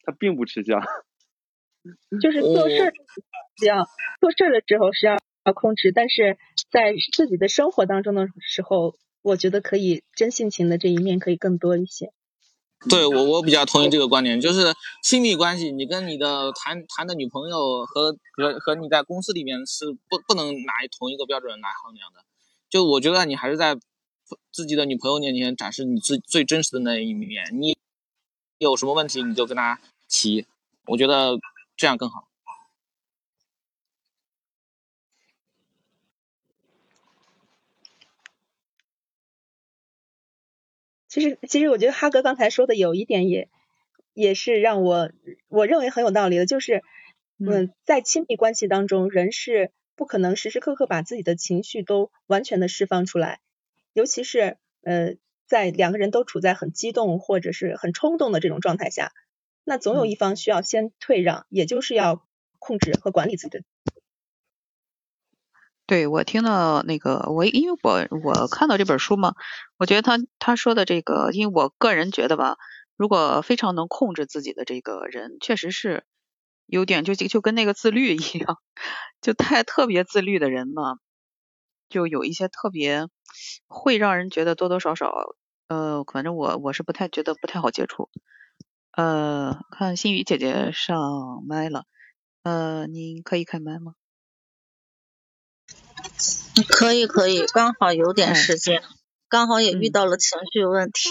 他并不吃香。就是做事这样，做事的时候是要要控制，但是在自己的生活当中的时候，我觉得可以真性情的这一面可以更多一些。对我，我比较同意这个观点，就是亲密关系，你跟你的谈谈的女朋友和和和你在公司里面是不不能拿同一个标准来衡量的。就我觉得你还是在自己的女朋友面前展示你最最真实的那一面。你有什么问题你就跟他提，我觉得这样更好。其实，其实我觉得哈哥刚才说的有一点也也是让我我认为很有道理的，就是嗯，在亲密关系当中，人是。不可能时时刻刻把自己的情绪都完全的释放出来，尤其是呃在两个人都处在很激动或者是很冲动的这种状态下，那总有一方需要先退让，也就是要控制和管理自己的。对我听到那个我因为我我看到这本书嘛，我觉得他他说的这个，因为我个人觉得吧，如果非常能控制自己的这个人，确实是。有点就就跟那个自律一样，就太特别自律的人嘛，就有一些特别会让人觉得多多少少，呃，反正我我是不太觉得不太好接触。呃，看心雨姐姐上麦了，呃，您可以开麦吗？可以可以，刚好有点时间，刚好也遇到了情绪问题。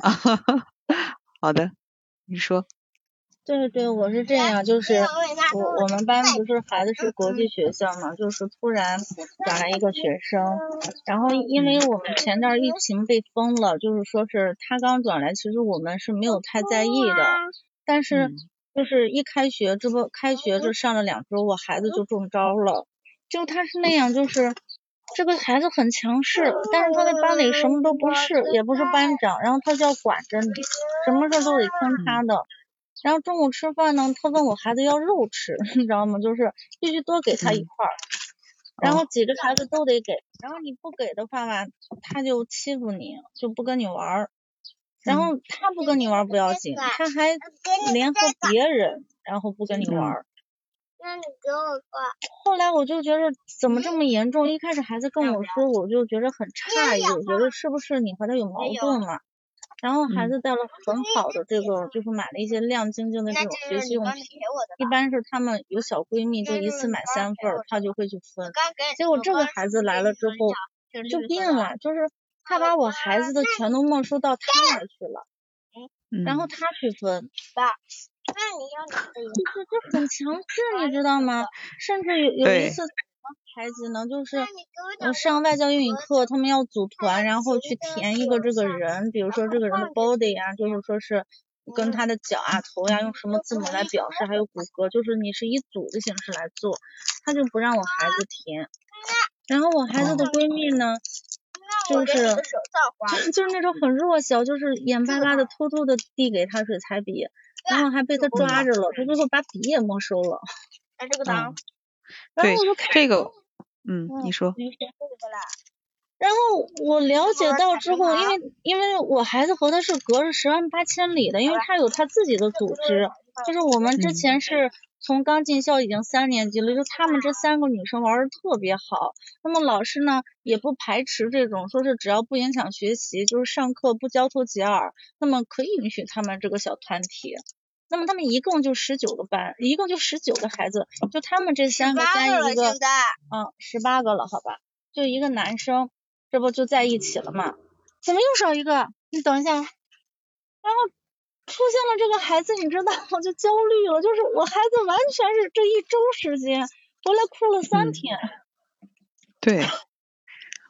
好的，你说。对对，我是这样，就是我我们班不是孩子是国际学校嘛，就是突然转来一个学生，然后因为我们前段疫情被封了，就是说是他刚转来，其实我们是没有太在意的，但是就是一开学，这不开学这上了两周，我孩子就中招了，就他是那样，就是这个孩子很强势，但是他在班里什么都不是，也不是班长，然后他就要管着你，什么事都得听他的。然后中午吃饭呢，他问我孩子要肉吃，你知道吗？就是必须多给他一块儿。然后几个孩子都得给，然后你不给的话吧，他就欺负你，就不跟你玩儿。然后他不跟你玩不要紧，他还联合别人，然后不跟你玩儿。那你给我个。后来我就觉得怎么这么严重？一开始孩子跟我说，我就觉得很诧异，我觉得是不是你和他有矛盾了？然后孩子带了很好的这个，就是买了一些亮晶晶的这种学习用品，一般是他们有小闺蜜，就一次买三份，他就会去分。结果这个孩子来了之后就变了，就是他把我孩子的全都没收到他那儿去了，然后他去分。爸，那你要就是就很强势，你知道吗？甚至有有一次。孩子呢，就是呃上外教英语课，他们要组团，然后去填一个这个人，比如说这个人的 body 呀，就是说是跟他的脚啊、头呀，用什么字母来表示，还有骨骼，就是你是以组的形式来做，他就不让我孩子填。然后我孩子的闺蜜呢，就是就是那种很弱小，就是眼巴巴的偷偷的递给他水彩笔，然后还被他抓着了，他最后把笔也没收了。哎，这个当。对这个。嗯，你说。然后我了解到之后，因为因为我孩子和他是隔着十万八千里的，因为他有他自己的组织，就是我们之前是从刚进校已经三年级了，就他们这三个女生玩的特别好。那么老师呢也不排斥这种，说是只要不影响学习，就是上课不交头接耳，那么可以允许他们这个小团体。那么他们一共就十九个班，一共就十九个孩子，就他们这三个加一个，嗯，十八个了，好吧，就一个男生，这不就在一起了吗？怎么又少一个？你等一下，然后出现了这个孩子，你知道，我就焦虑了，就是我孩子完全是这一周时间回来哭了三天。对，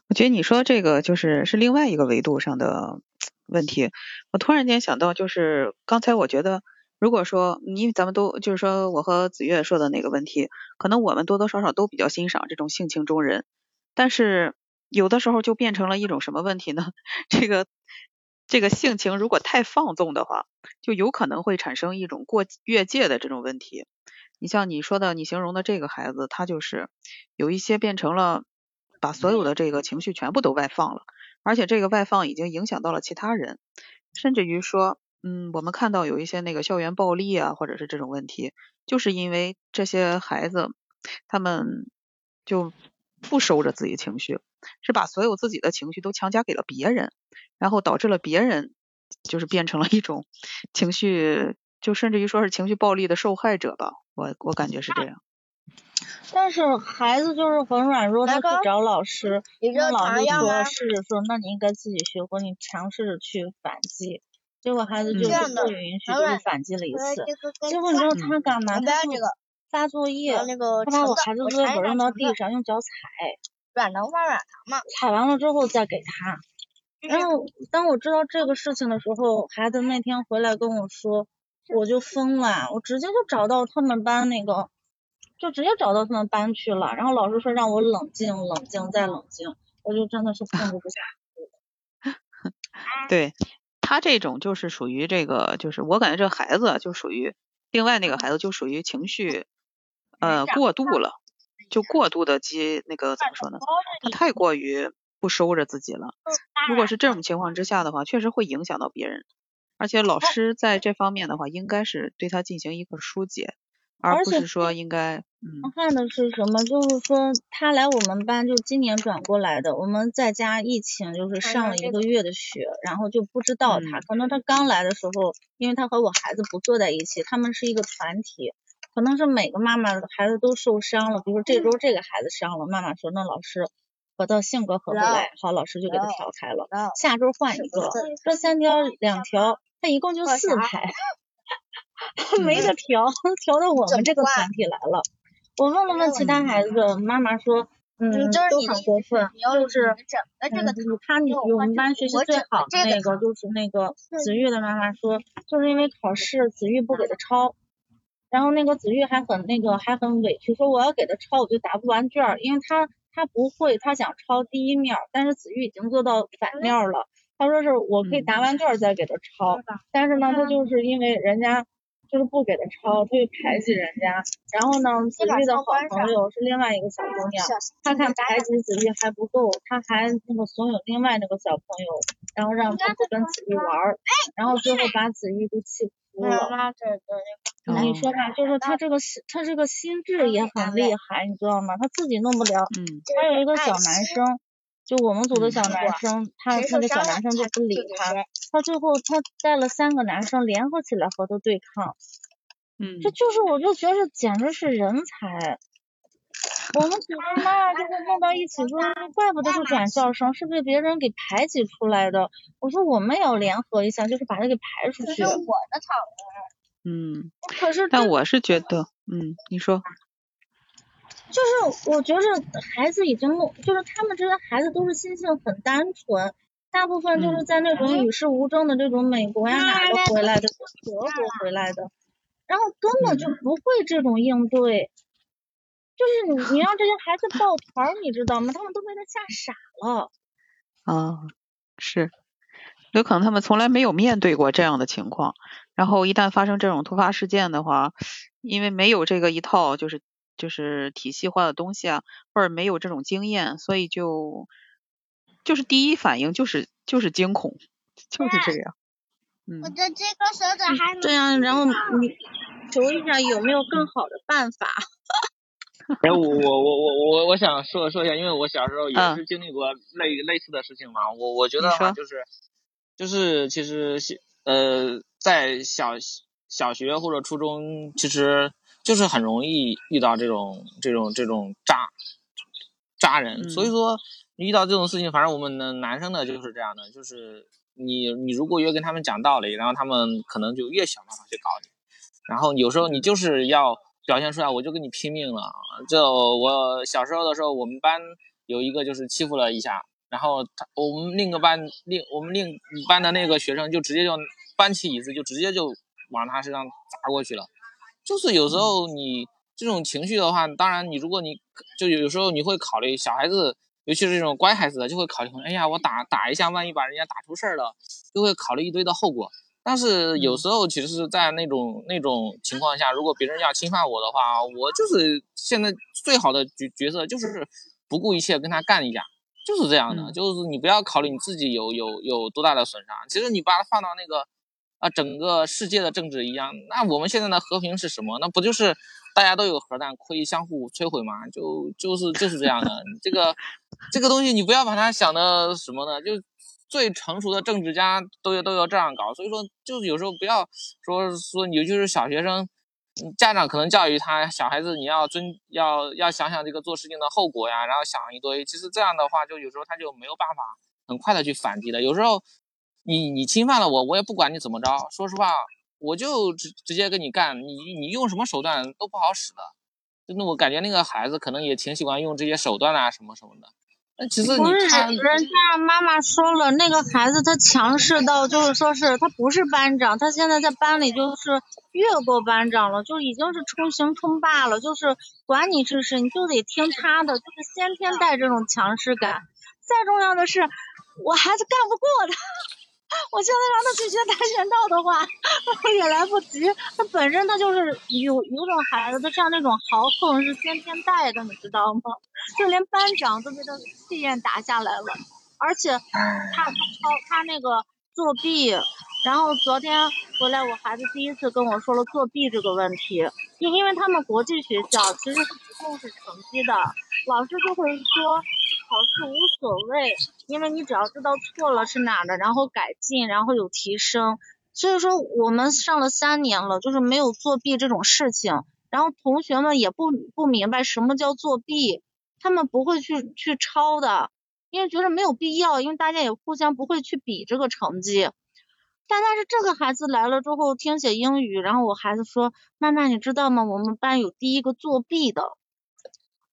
我觉得你说这个就是是另外一个维度上的问题。我突然间想到，就是刚才我觉得。如果说，因为咱们都就是说，我和子月说的那个问题，可能我们多多少少都比较欣赏这种性情中人，但是有的时候就变成了一种什么问题呢？这个这个性情如果太放纵的话，就有可能会产生一种过越界的这种问题。你像你说的，你形容的这个孩子，他就是有一些变成了把所有的这个情绪全部都外放了，而且这个外放已经影响到了其他人，甚至于说。嗯，我们看到有一些那个校园暴力啊，或者是这种问题，就是因为这些孩子他们就不收着自己情绪，是把所有自己的情绪都强加给了别人，然后导致了别人就是变成了一种情绪，就甚至于说是情绪暴力的受害者吧。我我感觉是这样。但是孩子就是很软弱，他去找老师，跟老师说，试着说，那你应该自己学会，你尝试着去反击。结果孩子就是不允许，就是反击了一次。结果你知道他干嘛？他发作业，他把我孩子作业本扔到地上，用脚踩。软糖放软糖嘛。踩完了之后再给他。然后当我知道这个事情的时候，孩子那天回来跟我说，我就疯了，我直接就找到他们班那个，就直接找到他们班去了。然后老师说让我冷静，冷静再冷静，我就真的是控制不下。对。他这种就是属于这个，就是我感觉这孩子就属于另外那个孩子就属于情绪呃过度了，就过度的激那个怎么说呢？他太过于不收着自己了。如果是这种情况之下的话，确实会影响到别人，而且老师在这方面的话，应该是对他进行一个疏解。而不是说应该，嗯，看的是什么？就是说他来我们班，就今年转过来的。我们在家疫情，就是上了一个月的学，然后就不知道他。可能他刚来的时候，因为他和我孩子不坐在一起，他们是一个团体，可能是每个妈妈的孩子都受伤了。比如说这周这个孩子伤了，妈妈说那老师和他性格合不来，好，老师就给他调开了。下周换一个，这三条两条，他一共就四排。没得调，调到我们这个团体来了。我问了问其他孩子，妈妈说，嗯，都很过分，就是，嗯，他你我们班学习最好的那个，就是那个 子玉的妈妈说，就是因为考试子玉不给他抄，然后那个子玉还很那个还很委屈，说我要给他抄我就答不完卷，因为他他不会，他想抄第一面，但是子玉已经做到反面了。他说是我可以答完卷再给他抄，但是呢，他就是因为人家就是不给他抄，他就排挤人家。然后呢，子玉的好朋友是另外一个小姑娘，他看排挤子玉还不够，他还那个怂恿另外那个小朋友，然后让他不跟子玉玩，然后最后把子玉都气哭了。你说吧，就是他这个心，他这个心智也很厉害，你知道吗？他自己弄不了。嗯。还有一个小男生，就我们组的小男生，他那个小男生就不理他，他最后他带了三个男生联合起来和他对抗。嗯。这就是我就觉得简直是人才。我们组的嘛，就是弄到一起说，怪不得是转校生，是被别人给排挤出来的。我说我们也要联合一下，就是把他给排出去。这是我的草嗯，可是，但我是觉得，嗯，你说，就是我觉着孩子已经，就是他们这些孩子都是心性很单纯，大部分就是在那种与世无争的这种美国呀哪个回来的，德国回来的，然后根本就不会这种应对，就是你你让这些孩子抱团，你知道吗？他们都被他吓傻了。啊，是。有可能他们从来没有面对过这样的情况，然后一旦发生这种突发事件的话，因为没有这个一套就是就是体系化的东西啊，或者没有这种经验，所以就就是第一反应就是就是惊恐，就是这样。嗯我的这个手指还这样，然后你求一下有没有更好的办法？哎，我我我我我我想说说一下，因为我小时候也是经历过类类似的事情嘛，我我觉得话就是。就是其实呃，在小小学或者初中，其实就是很容易遇到这种这种这种渣渣人。所以说，遇到这种事情，反正我们的男生呢就是这样的，就是你你如果越跟他们讲道理，然后他们可能就越想办法去搞你。然后有时候你就是要表现出来，我就跟你拼命了。就我小时候的时候，我们班有一个就是欺负了一下。然后他我们另一个班另我们另班的那个学生就直接就搬起椅子就直接就往他身上砸过去了，就是有时候你这种情绪的话，当然你如果你就有时候你会考虑小孩子，尤其是这种乖孩子的就会考虑，哎呀我打打一下，万一把人家打出事儿了，就会考虑一堆的后果。但是有时候其实是在那种那种情况下，如果别人要侵犯我的话，我就是现在最好的角角色就是不顾一切跟他干一架。就是这样的，就是你不要考虑你自己有有有多大的损伤，其实你把它放到那个啊整个世界的政治一样，那我们现在的和平是什么？那不就是大家都有核弹，可以相互摧毁吗？就就是就是这样的，这个这个东西你不要把它想的什么呢？就最成熟的政治家都要都要这样搞，所以说就是有时候不要说说，尤其是小学生。家长可能教育他小孩子，你要尊要要想想这个做事情的后果呀，然后想一堆。其实这样的话，就有时候他就没有办法很快的去反击的。有时候你你侵犯了我，我也不管你怎么着，说实话，我就直直接跟你干，你你用什么手段都不好使的。真的，我感觉那个孩子可能也挺喜欢用这些手段啊，什么什么的。那其实不是，人家妈妈说了，那个孩子他强势到就是说是他不是班长，他现在在班里就是越过班长了，就已经是冲行冲霸了，就是管你是谁，你就得听他的，就是先天带这种强势感。再重要的是，我孩子干不过他。我现在让他去学跆拳道的话，也来不及。他本身他就是有有种孩子，他像那种豪横是先天带的，你知道吗？就连班长都被他气焰打下来了。而且他他抄他那个作弊，然后昨天回来我孩子第一次跟我说了作弊这个问题，因因为他们国际学校其实是不重视成绩的，老师就会说。考试无所谓，因为你只要知道错了是哪的，然后改进，然后有提升。所以说我们上了三年了，就是没有作弊这种事情。然后同学们也不不明白什么叫作弊，他们不会去去抄的，因为觉得没有必要，因为大家也互相不会去比这个成绩。但但是这个孩子来了之后听写英语，然后我孩子说：“妈妈，你知道吗？我们班有第一个作弊的。”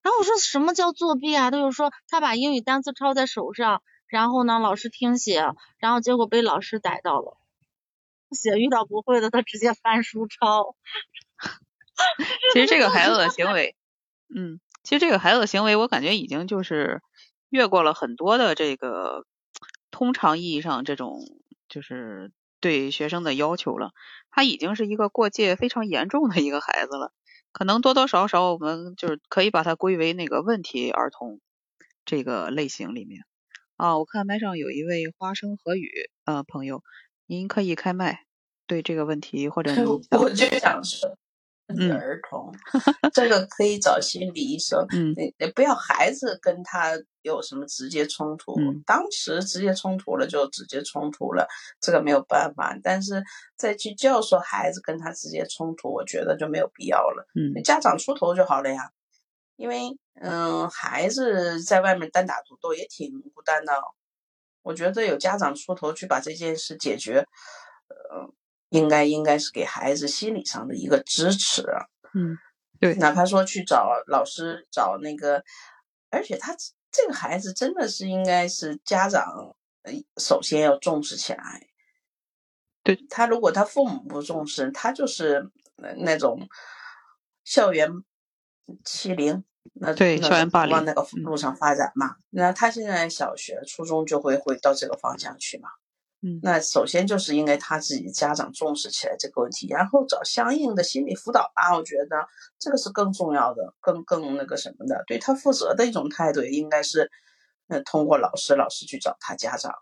然后我说什么叫作弊啊？他就说他把英语单词抄在手上，然后呢老师听写，然后结果被老师逮到了。写遇到不会的，他直接翻书抄。其实这个孩子的行为，嗯，其实这个孩子的行为，我感觉已经就是越过了很多的这个通常意义上这种就是对学生的要求了。他已经是一个过界非常严重的一个孩子了，可能多多少少我们就是可以把它归为那个问题儿童这个类型里面。啊，我看麦上有一位花生和雨呃朋友，您可以开麦对这个问题或者 我就想说，儿童这个可以找心理医生，嗯你不要孩子跟他有什么直接冲突，当时直接冲突了就直接冲突了，这个没有办法，但是再去教唆孩子跟他直接冲突，我觉得就没有必要了，嗯家长出头就好了呀。因为，嗯，孩子在外面单打独斗也挺孤单的。我觉得有家长出头去把这件事解决，呃，应该应该是给孩子心理上的一个支持。嗯，对，哪怕说去找老师找那个，而且他这个孩子真的是应该是家长，呃，首先要重视起来。对他，如果他父母不重视，他就是那种校园欺凌。那对校园霸凌往那个路上发展嘛？那他现在小学、初中就会会到这个方向去嘛？嗯，那首先就是应该他自己家长重视起来这个问题，然后找相应的心理辅导吧。我觉得这个是更重要的，更更那个什么的，对他负责的一种态度，应该是呃通过老师，老师去找他家长。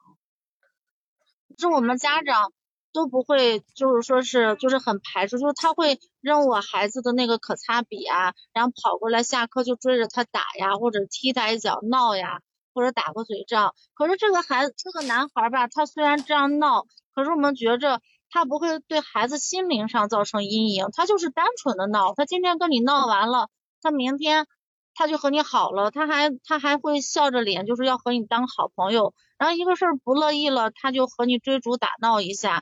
是我们家长。都不会，就是说是，就是很排斥，就是他会扔我孩子的那个可擦笔啊，然后跑过来下课就追着他打呀，或者踢他一脚闹呀，或者打个嘴仗。可是这个孩子，这个男孩吧，他虽然这样闹，可是我们觉着他不会对孩子心灵上造成阴影，他就是单纯的闹。他今天跟你闹完了，他明天他就和你好了，他还他还会笑着脸，就是要和你当好朋友。然后一个事儿不乐意了，他就和你追逐打闹一下。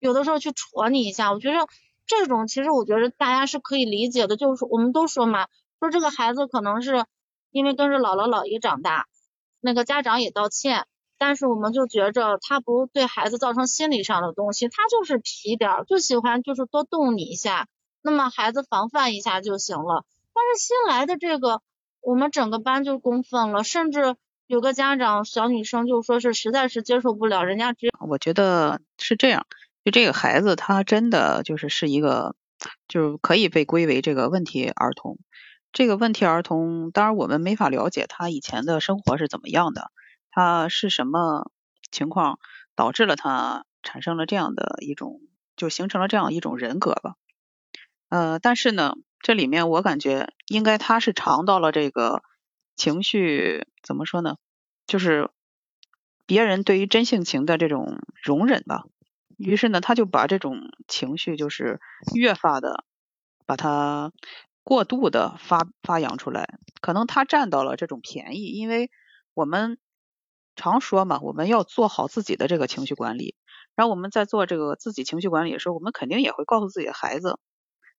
有的时候去戳你一下，我觉得这种其实我觉得大家是可以理解的，就是我们都说嘛，说这个孩子可能是因为跟着姥姥姥爷长大，那个家长也道歉，但是我们就觉着他不对孩子造成心理上的东西，他就是皮点儿，就喜欢就是多动你一下，那么孩子防范一下就行了。但是新来的这个，我们整个班就公愤了，甚至有个家长小女生就说是实在是接受不了人家直，我觉得是这样。就这个孩子，他真的就是是一个，就是可以被归为这个问题儿童。这个问题儿童，当然我们没法了解他以前的生活是怎么样的，他是什么情况导致了他产生了这样的一种，就形成了这样一种人格吧。呃，但是呢，这里面我感觉应该他是尝到了这个情绪怎么说呢？就是别人对于真性情的这种容忍吧。于是呢，他就把这种情绪就是越发的把它过度的发发扬出来，可能他占到了这种便宜，因为我们常说嘛，我们要做好自己的这个情绪管理。然后我们在做这个自己情绪管理的时候，我们肯定也会告诉自己的孩子，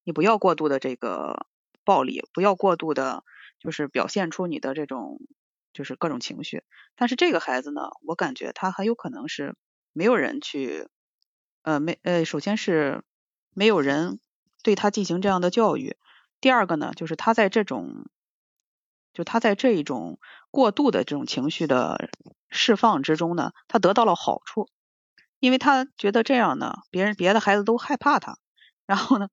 你不要过度的这个暴力，不要过度的，就是表现出你的这种就是各种情绪。但是这个孩子呢，我感觉他很有可能是没有人去。呃，没呃，首先是没有人对他进行这样的教育。第二个呢，就是他在这种，就他在这一种过度的这种情绪的释放之中呢，他得到了好处，因为他觉得这样呢，别人别的孩子都害怕他，然后呢，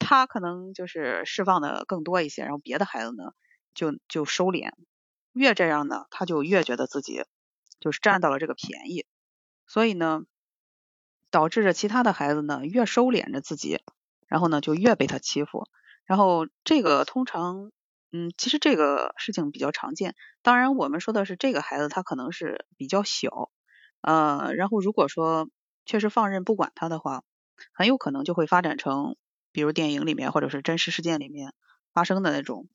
他可能就是释放的更多一些，然后别的孩子呢就就收敛。越这样呢，他就越觉得自己就是占到了这个便宜，所以呢。导致着其他的孩子呢越收敛着自己，然后呢就越被他欺负。然后这个通常，嗯，其实这个事情比较常见。当然，我们说的是这个孩子他可能是比较小，呃，然后如果说确实放任不管他的话，很有可能就会发展成，比如电影里面或者是真实事件里面发生的那种，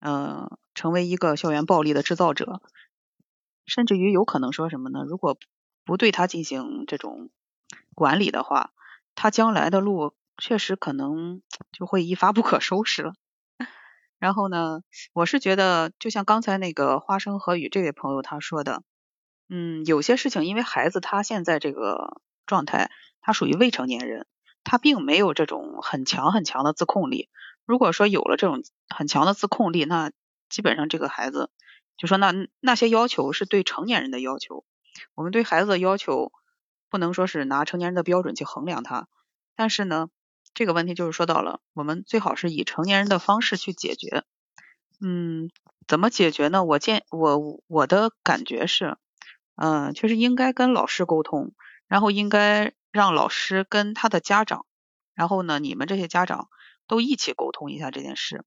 呃，成为一个校园暴力的制造者，甚至于有可能说什么呢？如果不对他进行这种。管理的话，他将来的路确实可能就会一发不可收拾了。然后呢，我是觉得，就像刚才那个花生和雨这位朋友他说的，嗯，有些事情，因为孩子他现在这个状态，他属于未成年人，他并没有这种很强很强的自控力。如果说有了这种很强的自控力，那基本上这个孩子就说那那些要求是对成年人的要求，我们对孩子的要求不能说是拿成年人的标准去衡量他，但是呢，这个问题就是说到了，我们最好是以成年人的方式去解决。嗯，怎么解决呢？我见我我的感觉是，嗯，确实应该跟老师沟通，然后应该让老师跟他的家长，然后呢，你们这些家长都一起沟通一下这件事，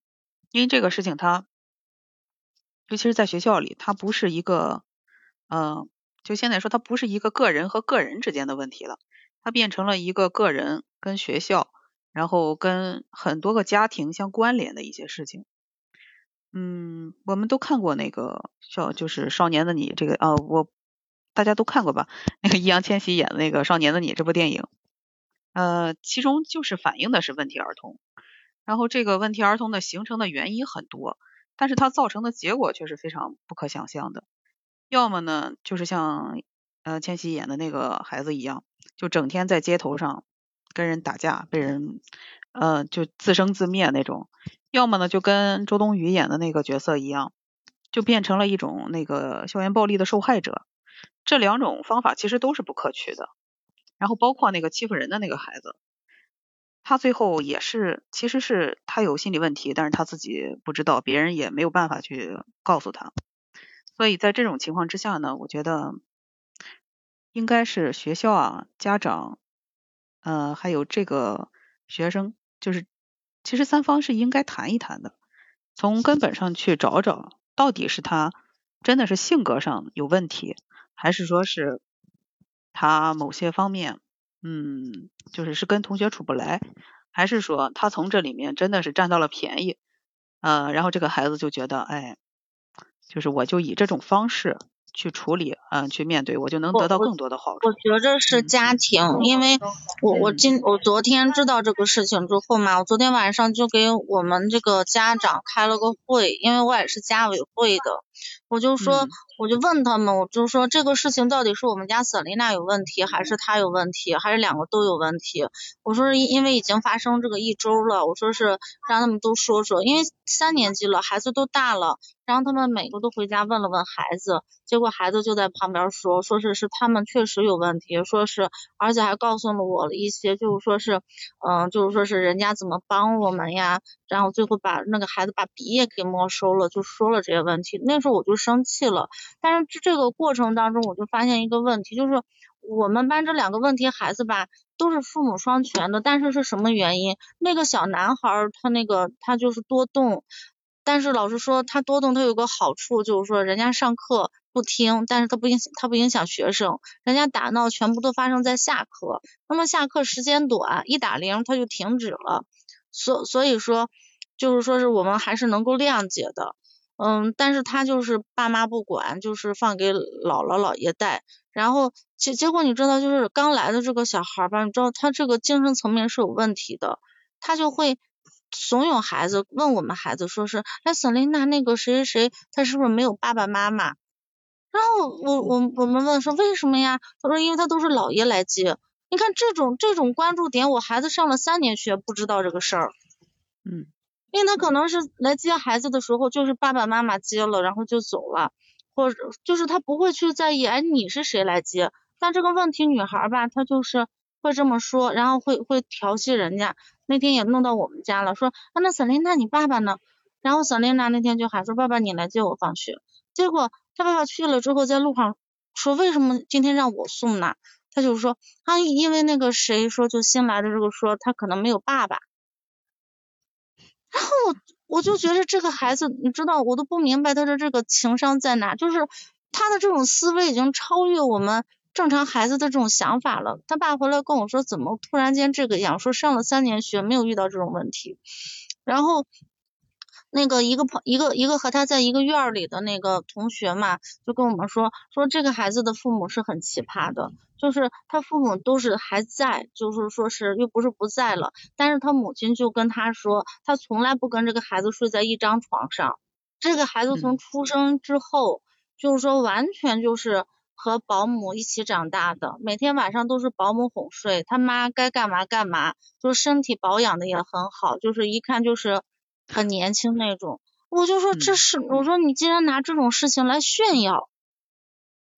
因为这个事情他，尤其是在学校里，他不是一个，嗯，就现在说他不是一个个人和个人之间的问题了，它变成了一个个人跟学校，然后跟很多个家庭相关联的一些事情。嗯，我们都看过那个少，就是《少年的你》这个啊，我大家都看过吧？那个易烊千玺演的那个《少年的你》这部电影，呃，其中就是反映的是问题儿童，然后这个问题儿童的形成的原因很多，但是它造成的结果却是非常不可想象的。要么呢，就是像呃千玺演的那个孩子一样，就整天在街头上跟人打架，被人呃就自生自灭那种。要么呢，就跟周冬雨演的那个角色一样，就变成了一种那个校园暴力的受害者。这两种方法其实都是不可取的。然后包括那个欺负人的那个孩子，他最后也是，其实是他有心理问题，但是他自己不知道，别人也没有办法去告诉他。所以在这种情况之下呢，我觉得应该是学校啊、家长，呃，还有这个学生，就是。其实三方是应该谈一谈的，从根本上去找找，到底是他真的是性格上有问题，还是说是他某些方面，嗯，就是是跟同学处不来，还是说他从这里面真的是占到了便宜，呃，然后这个孩子就觉得，哎，就是我就以这种方式。去处理，嗯，去面对，我就能得到更多的好处。我觉着是家庭，因为我我今我昨天知道这个事情之后嘛，我昨天晚上就给我们这个家长开了个会，因为我也是家委会的，我就说，我就问他们，我就说这个事情到底是我们家瑟琳娜有问题，还是他有问题，还是两个都有问题？我说因因为已经发生这个一周了，我说是让他们都说说，因为三年级了，孩子都大了。然后他们每个都回家问了问孩子，结果孩子就在旁边说，说是是他们确实有问题，说是而且还告诉了我了一些，就是说是，嗯，就是说是人家怎么帮我们呀，然后最后把那个孩子把笔也给没收了，就说了这些问题。那时候我就生气了，但是这这个过程当中我就发现一个问题，就是我们班这两个问题孩子吧，都是父母双全的，但是是什么原因？那个小男孩他那个他就是多动。但是老师说他多动，他有个好处，就是说人家上课不听，但是他不影响他不影响学生，人家打闹全部都发生在下课，那么下课时间短，一打铃他就停止了，所所以说就是说是我们还是能够谅解的，嗯，但是他就是爸妈不管，就是放给姥姥姥爷带，然后结结果你知道就是刚来的这个小孩吧，你知道他这个精神层面是有问题的，他就会。怂恿孩子问我们孩子说是，哎，瑟琳娜那个谁谁谁，他是不是没有爸爸妈妈？然后我我我们问说为什么呀？他说因为他都是姥爷来接。你看这种这种关注点，我孩子上了三年学不知道这个事儿。因为他可能是来接孩子的时候，就是爸爸妈妈接了，然后就走了，或者就是他不会去在意，哎，你是谁来接？但这个问题女孩吧，她就是会这么说，然后会会调戏人家。那天也弄到我们家了，说啊那瑟琳娜你爸爸呢？然后瑟琳娜那天就喊说爸爸你来接我放学。结果他爸爸去了之后，在路上说为什么今天让我送呢？他就说啊因为那个谁说就新来的这个说他可能没有爸爸。然后我我就觉得这个孩子你知道我都不明白他的这个情商在哪，就是他的这种思维已经超越我们。正常孩子的这种想法了，他爸回来跟我说，怎么突然间这个样？说上了三年学没有遇到这种问题，然后那个一个朋一个一个和他在一个院儿里的那个同学嘛，就跟我们说，说这个孩子的父母是很奇葩的，就是他父母都是还在，就是说是又不是不在了，但是他母亲就跟他说，他从来不跟这个孩子睡在一张床上，这个孩子从出生之后，就是说完全就是。和保姆一起长大的，每天晚上都是保姆哄睡，他妈该干嘛干嘛，就是身体保养的也很好，就是一看就是很年轻那种。我就说这是，我说你竟然拿这种事情来炫耀，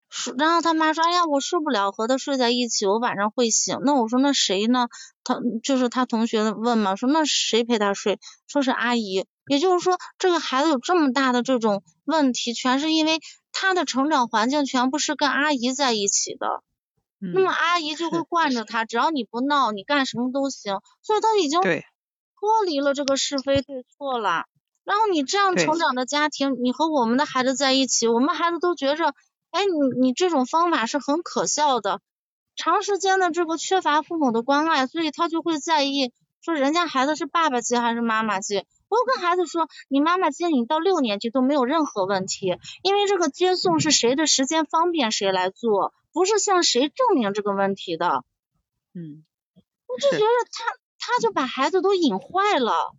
说，然后他妈说，哎呀，我受不了和他睡在一起，我晚上会醒。那我说那谁呢？他就是他同学问嘛，说那谁陪他睡？说是阿姨。也就是说，这个孩子有这么大的这种问题，全是因为他的成长环境全部是跟阿姨在一起的。那么阿姨就会惯着他，只要你不闹，你干什么都行。所以他已经脱离了这个是非对错了。然后你这样成长的家庭，你和我们的孩子在一起，我们孩子都觉着，哎，你你这种方法是很可笑的。长时间的这个缺乏父母的关爱，所以他就会在意，说人家孩子是爸爸接还是妈妈接。我跟孩子说，你妈妈接你到六年级都没有任何问题，因为这个接送是谁的时间方便谁来做。不是向谁证明这个问题的，嗯，我就觉得他他就把孩子都引坏了，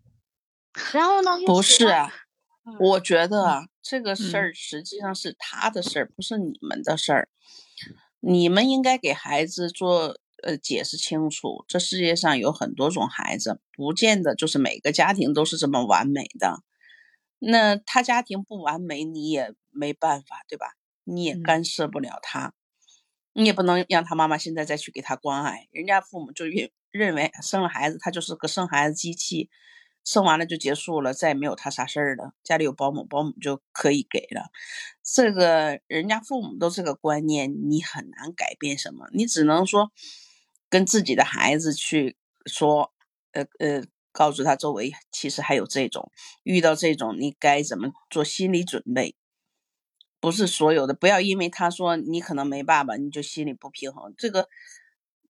然后呢？不是，我觉得啊，这个事儿实际上是他的事儿，不是你们的事儿。你们应该给孩子做呃解释清楚，这世界上有很多种孩子，不见得就是每个家庭都是这么完美的。那他家庭不完美，你也没办法，对吧？你也干涉不了他。你也不能让他妈妈现在再去给他关爱，人家父母就认认为生了孩子他就是个生孩子机器，生完了就结束了，再也没有他啥事儿了。家里有保姆，保姆就可以给了。这个人家父母都这个观念，你很难改变什么，你只能说跟自己的孩子去说，呃呃，告诉他周围其实还有这种，遇到这种你该怎么做心理准备。不是所有的，不要因为他说你可能没爸爸，你就心里不平衡。这个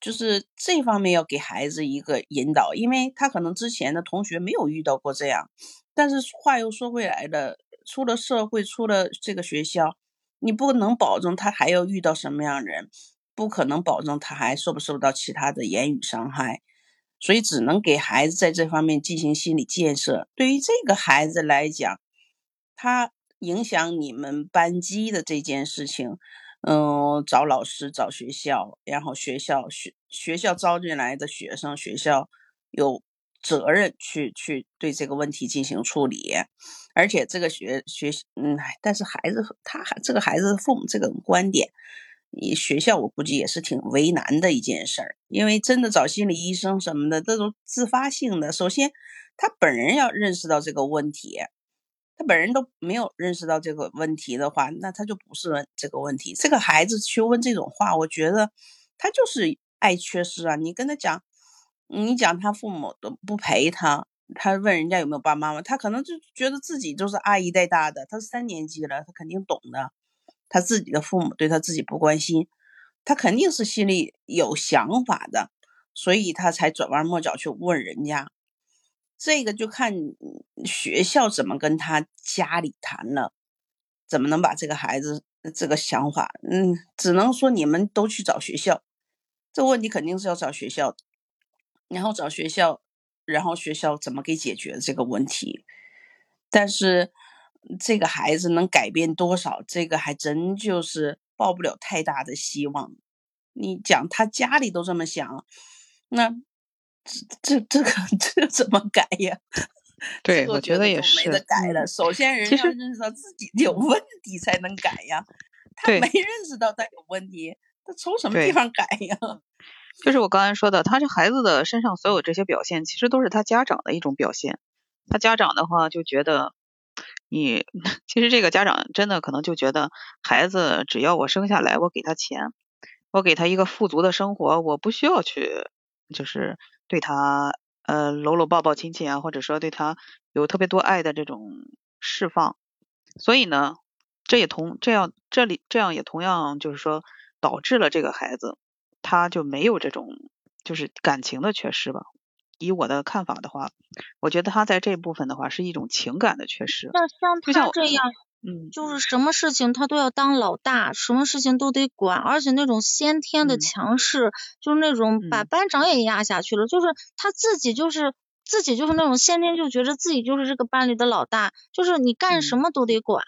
就是这方面要给孩子一个引导，因为他可能之前的同学没有遇到过这样。但是话又说回来的，出了社会，出了这个学校，你不能保证他还要遇到什么样人，不可能保证他还受不受到其他的言语伤害，所以只能给孩子在这方面进行心理建设。对于这个孩子来讲，他。影响你们班级的这件事情，嗯，找老师找学校，然后学校学学校招进来的学生，学校有责任去去对这个问题进行处理，而且这个学学嗯，但是孩子他还这个孩子父母这个观点，你学校我估计也是挺为难的一件事儿，因为真的找心理医生什么的，这都自发性的，首先他本人要认识到这个问题。他本人都没有认识到这个问题的话，那他就不是问这个问题。这个孩子去问这种话，我觉得他就是爱缺失啊。你跟他讲，你讲他父母都不陪他，他问人家有没有爸爸妈妈，他可能就觉得自己就是阿姨带大的。他三年级了，他肯定懂的。他自己的父母对他自己不关心，他肯定是心里有想法的，所以他才转弯抹角去问人家。这个就看学校怎么跟他家里谈了，怎么能把这个孩子这个想法，嗯，只能说你们都去找学校，这问题肯定是要找学校，然后找学校，然后学校怎么给解决这个问题？但是这个孩子能改变多少，这个还真就是抱不了太大的希望。你讲他家里都这么想，那。这这个这怎么改呀？对，我觉得也是没得改了。首先，人要认识到自己有问题才能改呀。他没认识到他有问题，他从什么地方改呀？就是我刚才说的，他这孩子的身上所有这些表现，其实都是他家长的一种表现。他家长的话就觉得，你 其实这个家长真的可能就觉得，孩子只要我生下来，我给他钱，我给他一个富足的生活，我不需要去就是。对他呃搂搂抱抱亲亲啊，或者说对他有特别多爱的这种释放，所以呢，这也同这样这里这样也同样就是说导致了这个孩子他就没有这种就是感情的缺失吧。以我的看法的话，我觉得他在这部分的话是一种情感的缺失。那像他这样。嗯，就是什么事情他都要当老大，什么事情都得管，而且那种先天的强势，就是那种把班长也压下去了。就是他自己就是自己就是那种先天就觉得自己就是这个班里的老大，就是你干什么都得管，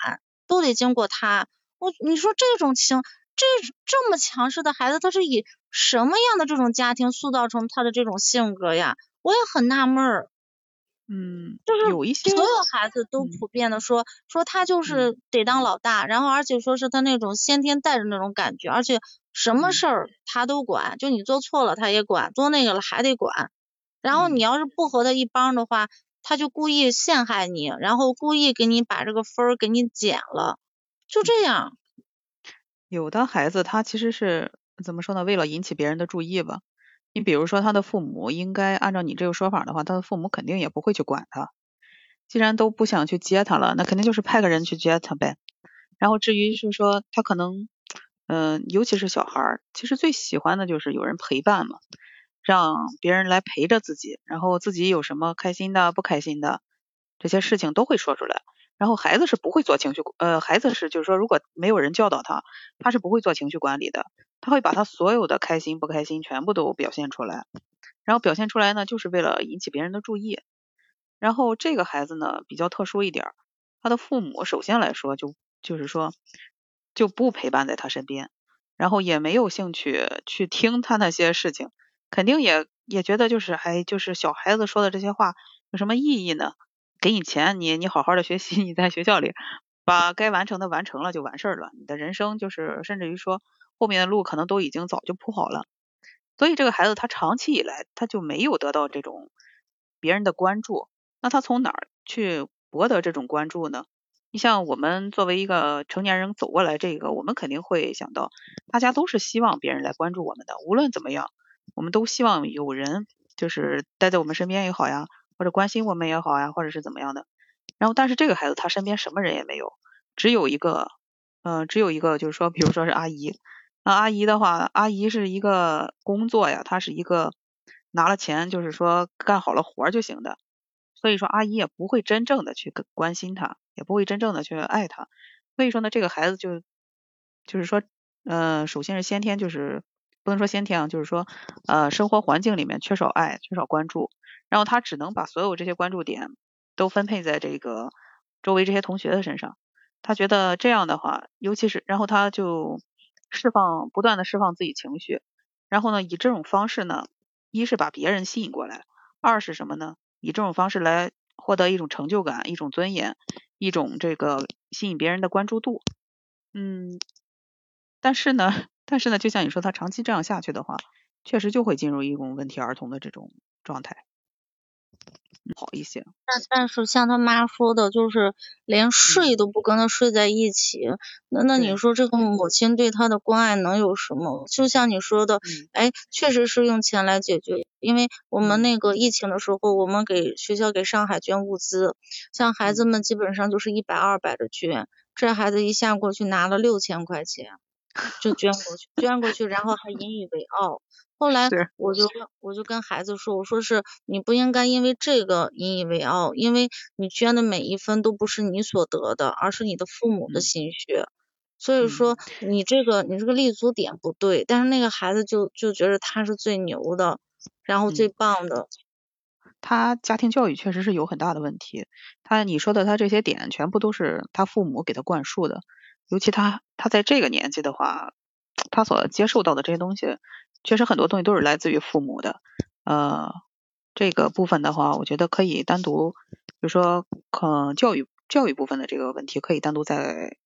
都得经过他。我你说这种情这这么强势的孩子，他是以什么样的这种家庭塑造成他的这种性格呀？我也很纳闷儿。嗯，就是有一些所有孩子都普遍的说说他就是得当老大，然后而且说是他那种先天带着那种感觉，而且什么事儿他都管，就你做错了他也管，做那个了还得管。然后你要是不和他一帮的话，他就故意陷害你，然后故意给你把这个分儿给你减了，就这样。有的孩子他其实是怎么说呢？为了引起别人的注意吧。你比如说他的父母应该按照你这个说法的话，他的父母肯定也不会去管他。既然都不想去接他了，那肯定就是派个人去接他呗。然后至于是说他可能，嗯，尤其是小孩儿，其实最喜欢的就是有人陪伴嘛。让别人来陪着自己，然后自己有什么开心的、不开心的这些事情都会说出来。然后孩子是不会做情绪，呃，孩子是就是说，如果没有人教导他，他是不会做情绪管理的。他会把他所有的开心、不开心全部都表现出来，然后表现出来呢，就是为了引起别人的注意。然后这个孩子呢比较特殊一点，他的父母首先来说就就是说就不陪伴在他身边，然后也没有兴趣去听他那些事情。肯定也也觉得就是还就是小孩子说的这些话有什么意义呢？给你钱，你你好好的学习，你在学校里把该完成的完成了就完事儿了。你的人生就是甚至于说后面的路可能都已经早就铺好了。所以这个孩子他长期以来他就没有得到这种别人的关注，那他从哪儿去博得这种关注呢？你像我们作为一个成年人走过来，这个我们肯定会想到，大家都是希望别人来关注我们的，无论怎么样。我们都希望有人就是待在我们身边也好呀，或者关心我们也好呀，或者是怎么样的。然后，但是这个孩子他身边什么人也没有，只有一个，嗯，只有一个，就是说，比如说是阿姨。那阿姨的话，阿姨是一个工作呀，她是一个拿了钱，就是说干好了活就行的。所以说，阿姨也不会真正的去关心他，也不会真正的去爱他。所以说呢，这个孩子就就是说，嗯，首先是先天就是。不能说先天啊，就是说，呃，生活环境里面缺少爱，缺少关注，然后他只能把所有这些关注点都分配在这个周围这些同学的身上。他觉得这样的话，尤其是然后他就释放，不断的释放自己情绪，然后呢，以这种方式呢，一是把别人吸引过来，二是什么呢？以这种方式来获得一种成就感，一种尊严，一种这个吸引别人的关注度。嗯，但是呢。但是呢，就像你说，他长期这样下去的话，确实就会进入一种问题儿童的这种状态，好一些。但但是像他妈说的，就是连睡都不跟他睡在一起，那那你说这个母亲对他的关爱能有什么？就像你说的，哎，确实是用钱来解决，因为我们那个疫情的时候，我们给学校给上海捐物资，像孩子们基本上就是一百二百的捐，这孩子一下过去拿了六千块钱。就捐过去，捐过去，然后还引以为傲。后来我就我就跟孩子说，我说是你不应该因为这个引以为傲，因为你捐的每一分都不是你所得的，而是你的父母的心血。所以说你这个你这个立足点不对，但是那个孩子就就觉得他是最牛的，然后最棒的。他家庭教育确实是有很大的问题。他你说的他这些点全部都是他父母给他灌输的。尤其他他在这个年纪的话，他所接受到的这些东西，确实很多东西都是来自于父母的。呃，这个部分的话，我觉得可以单独，比如说，可教育教育部分的这个问题，可以单独再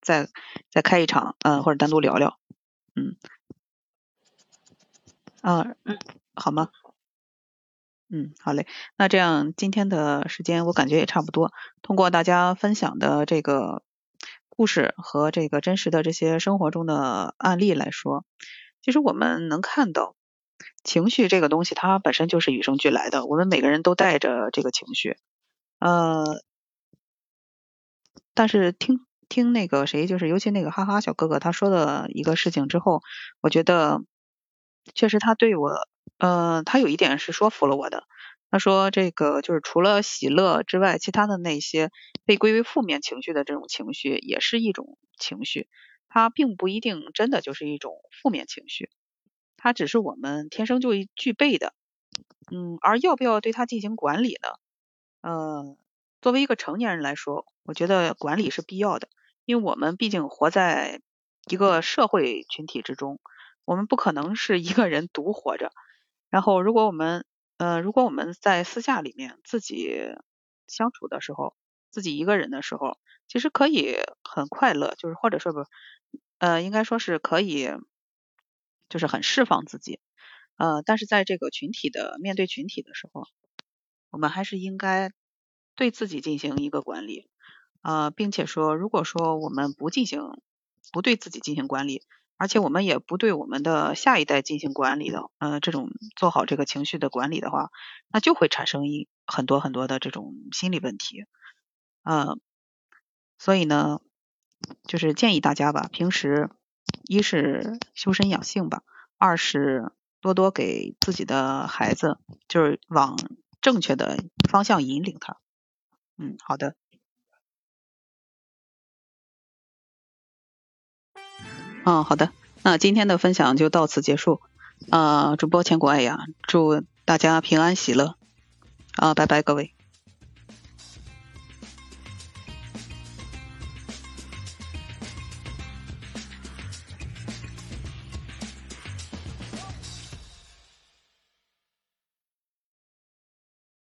再再开一场，嗯，或者单独聊聊，嗯，啊，嗯，好吗？嗯，好嘞。那这样今天的时间我感觉也差不多，通过大家分享的这个。故事和这个真实的这些生活中的案例来说，其实我们能看到情绪这个东西，它本身就是与生俱来的。我们每个人都带着这个情绪，呃，但是听听那个谁，就是尤其那个哈哈小哥哥他说的一个事情之后，我觉得确实他对我，呃，他有一点是说服了我的。他说：“这个就是除了喜乐之外，其他的那些被归为负面情绪的这种情绪，也是一种情绪。它并不一定真的就是一种负面情绪，它只是我们天生就具备的。嗯，而要不要对它进行管理呢？呃，作为一个成年人来说，我觉得管理是必要的，因为我们毕竟活在一个社会群体之中，我们不可能是一个人独活着。然后，如果我们呃，如果我们在私下里面自己相处的时候，自己一个人的时候，其实可以很快乐，就是或者说不，呃，应该说是可以，就是很释放自己。呃，但是在这个群体的面对群体的时候，我们还是应该对自己进行一个管理。呃，并且说，如果说我们不进行，不对自己进行管理。而且我们也不对我们的下一代进行管理的，呃，这种做好这个情绪的管理的话，那就会产生一很多很多的这种心理问题，呃，所以呢，就是建议大家吧，平时一是修身养性吧，二是多多给自己的孩子就是往正确的方向引领他。嗯，好的。嗯，好的，那今天的分享就到此结束。呃，主播千古爱呀，祝大家平安喜乐。啊，拜拜，各位。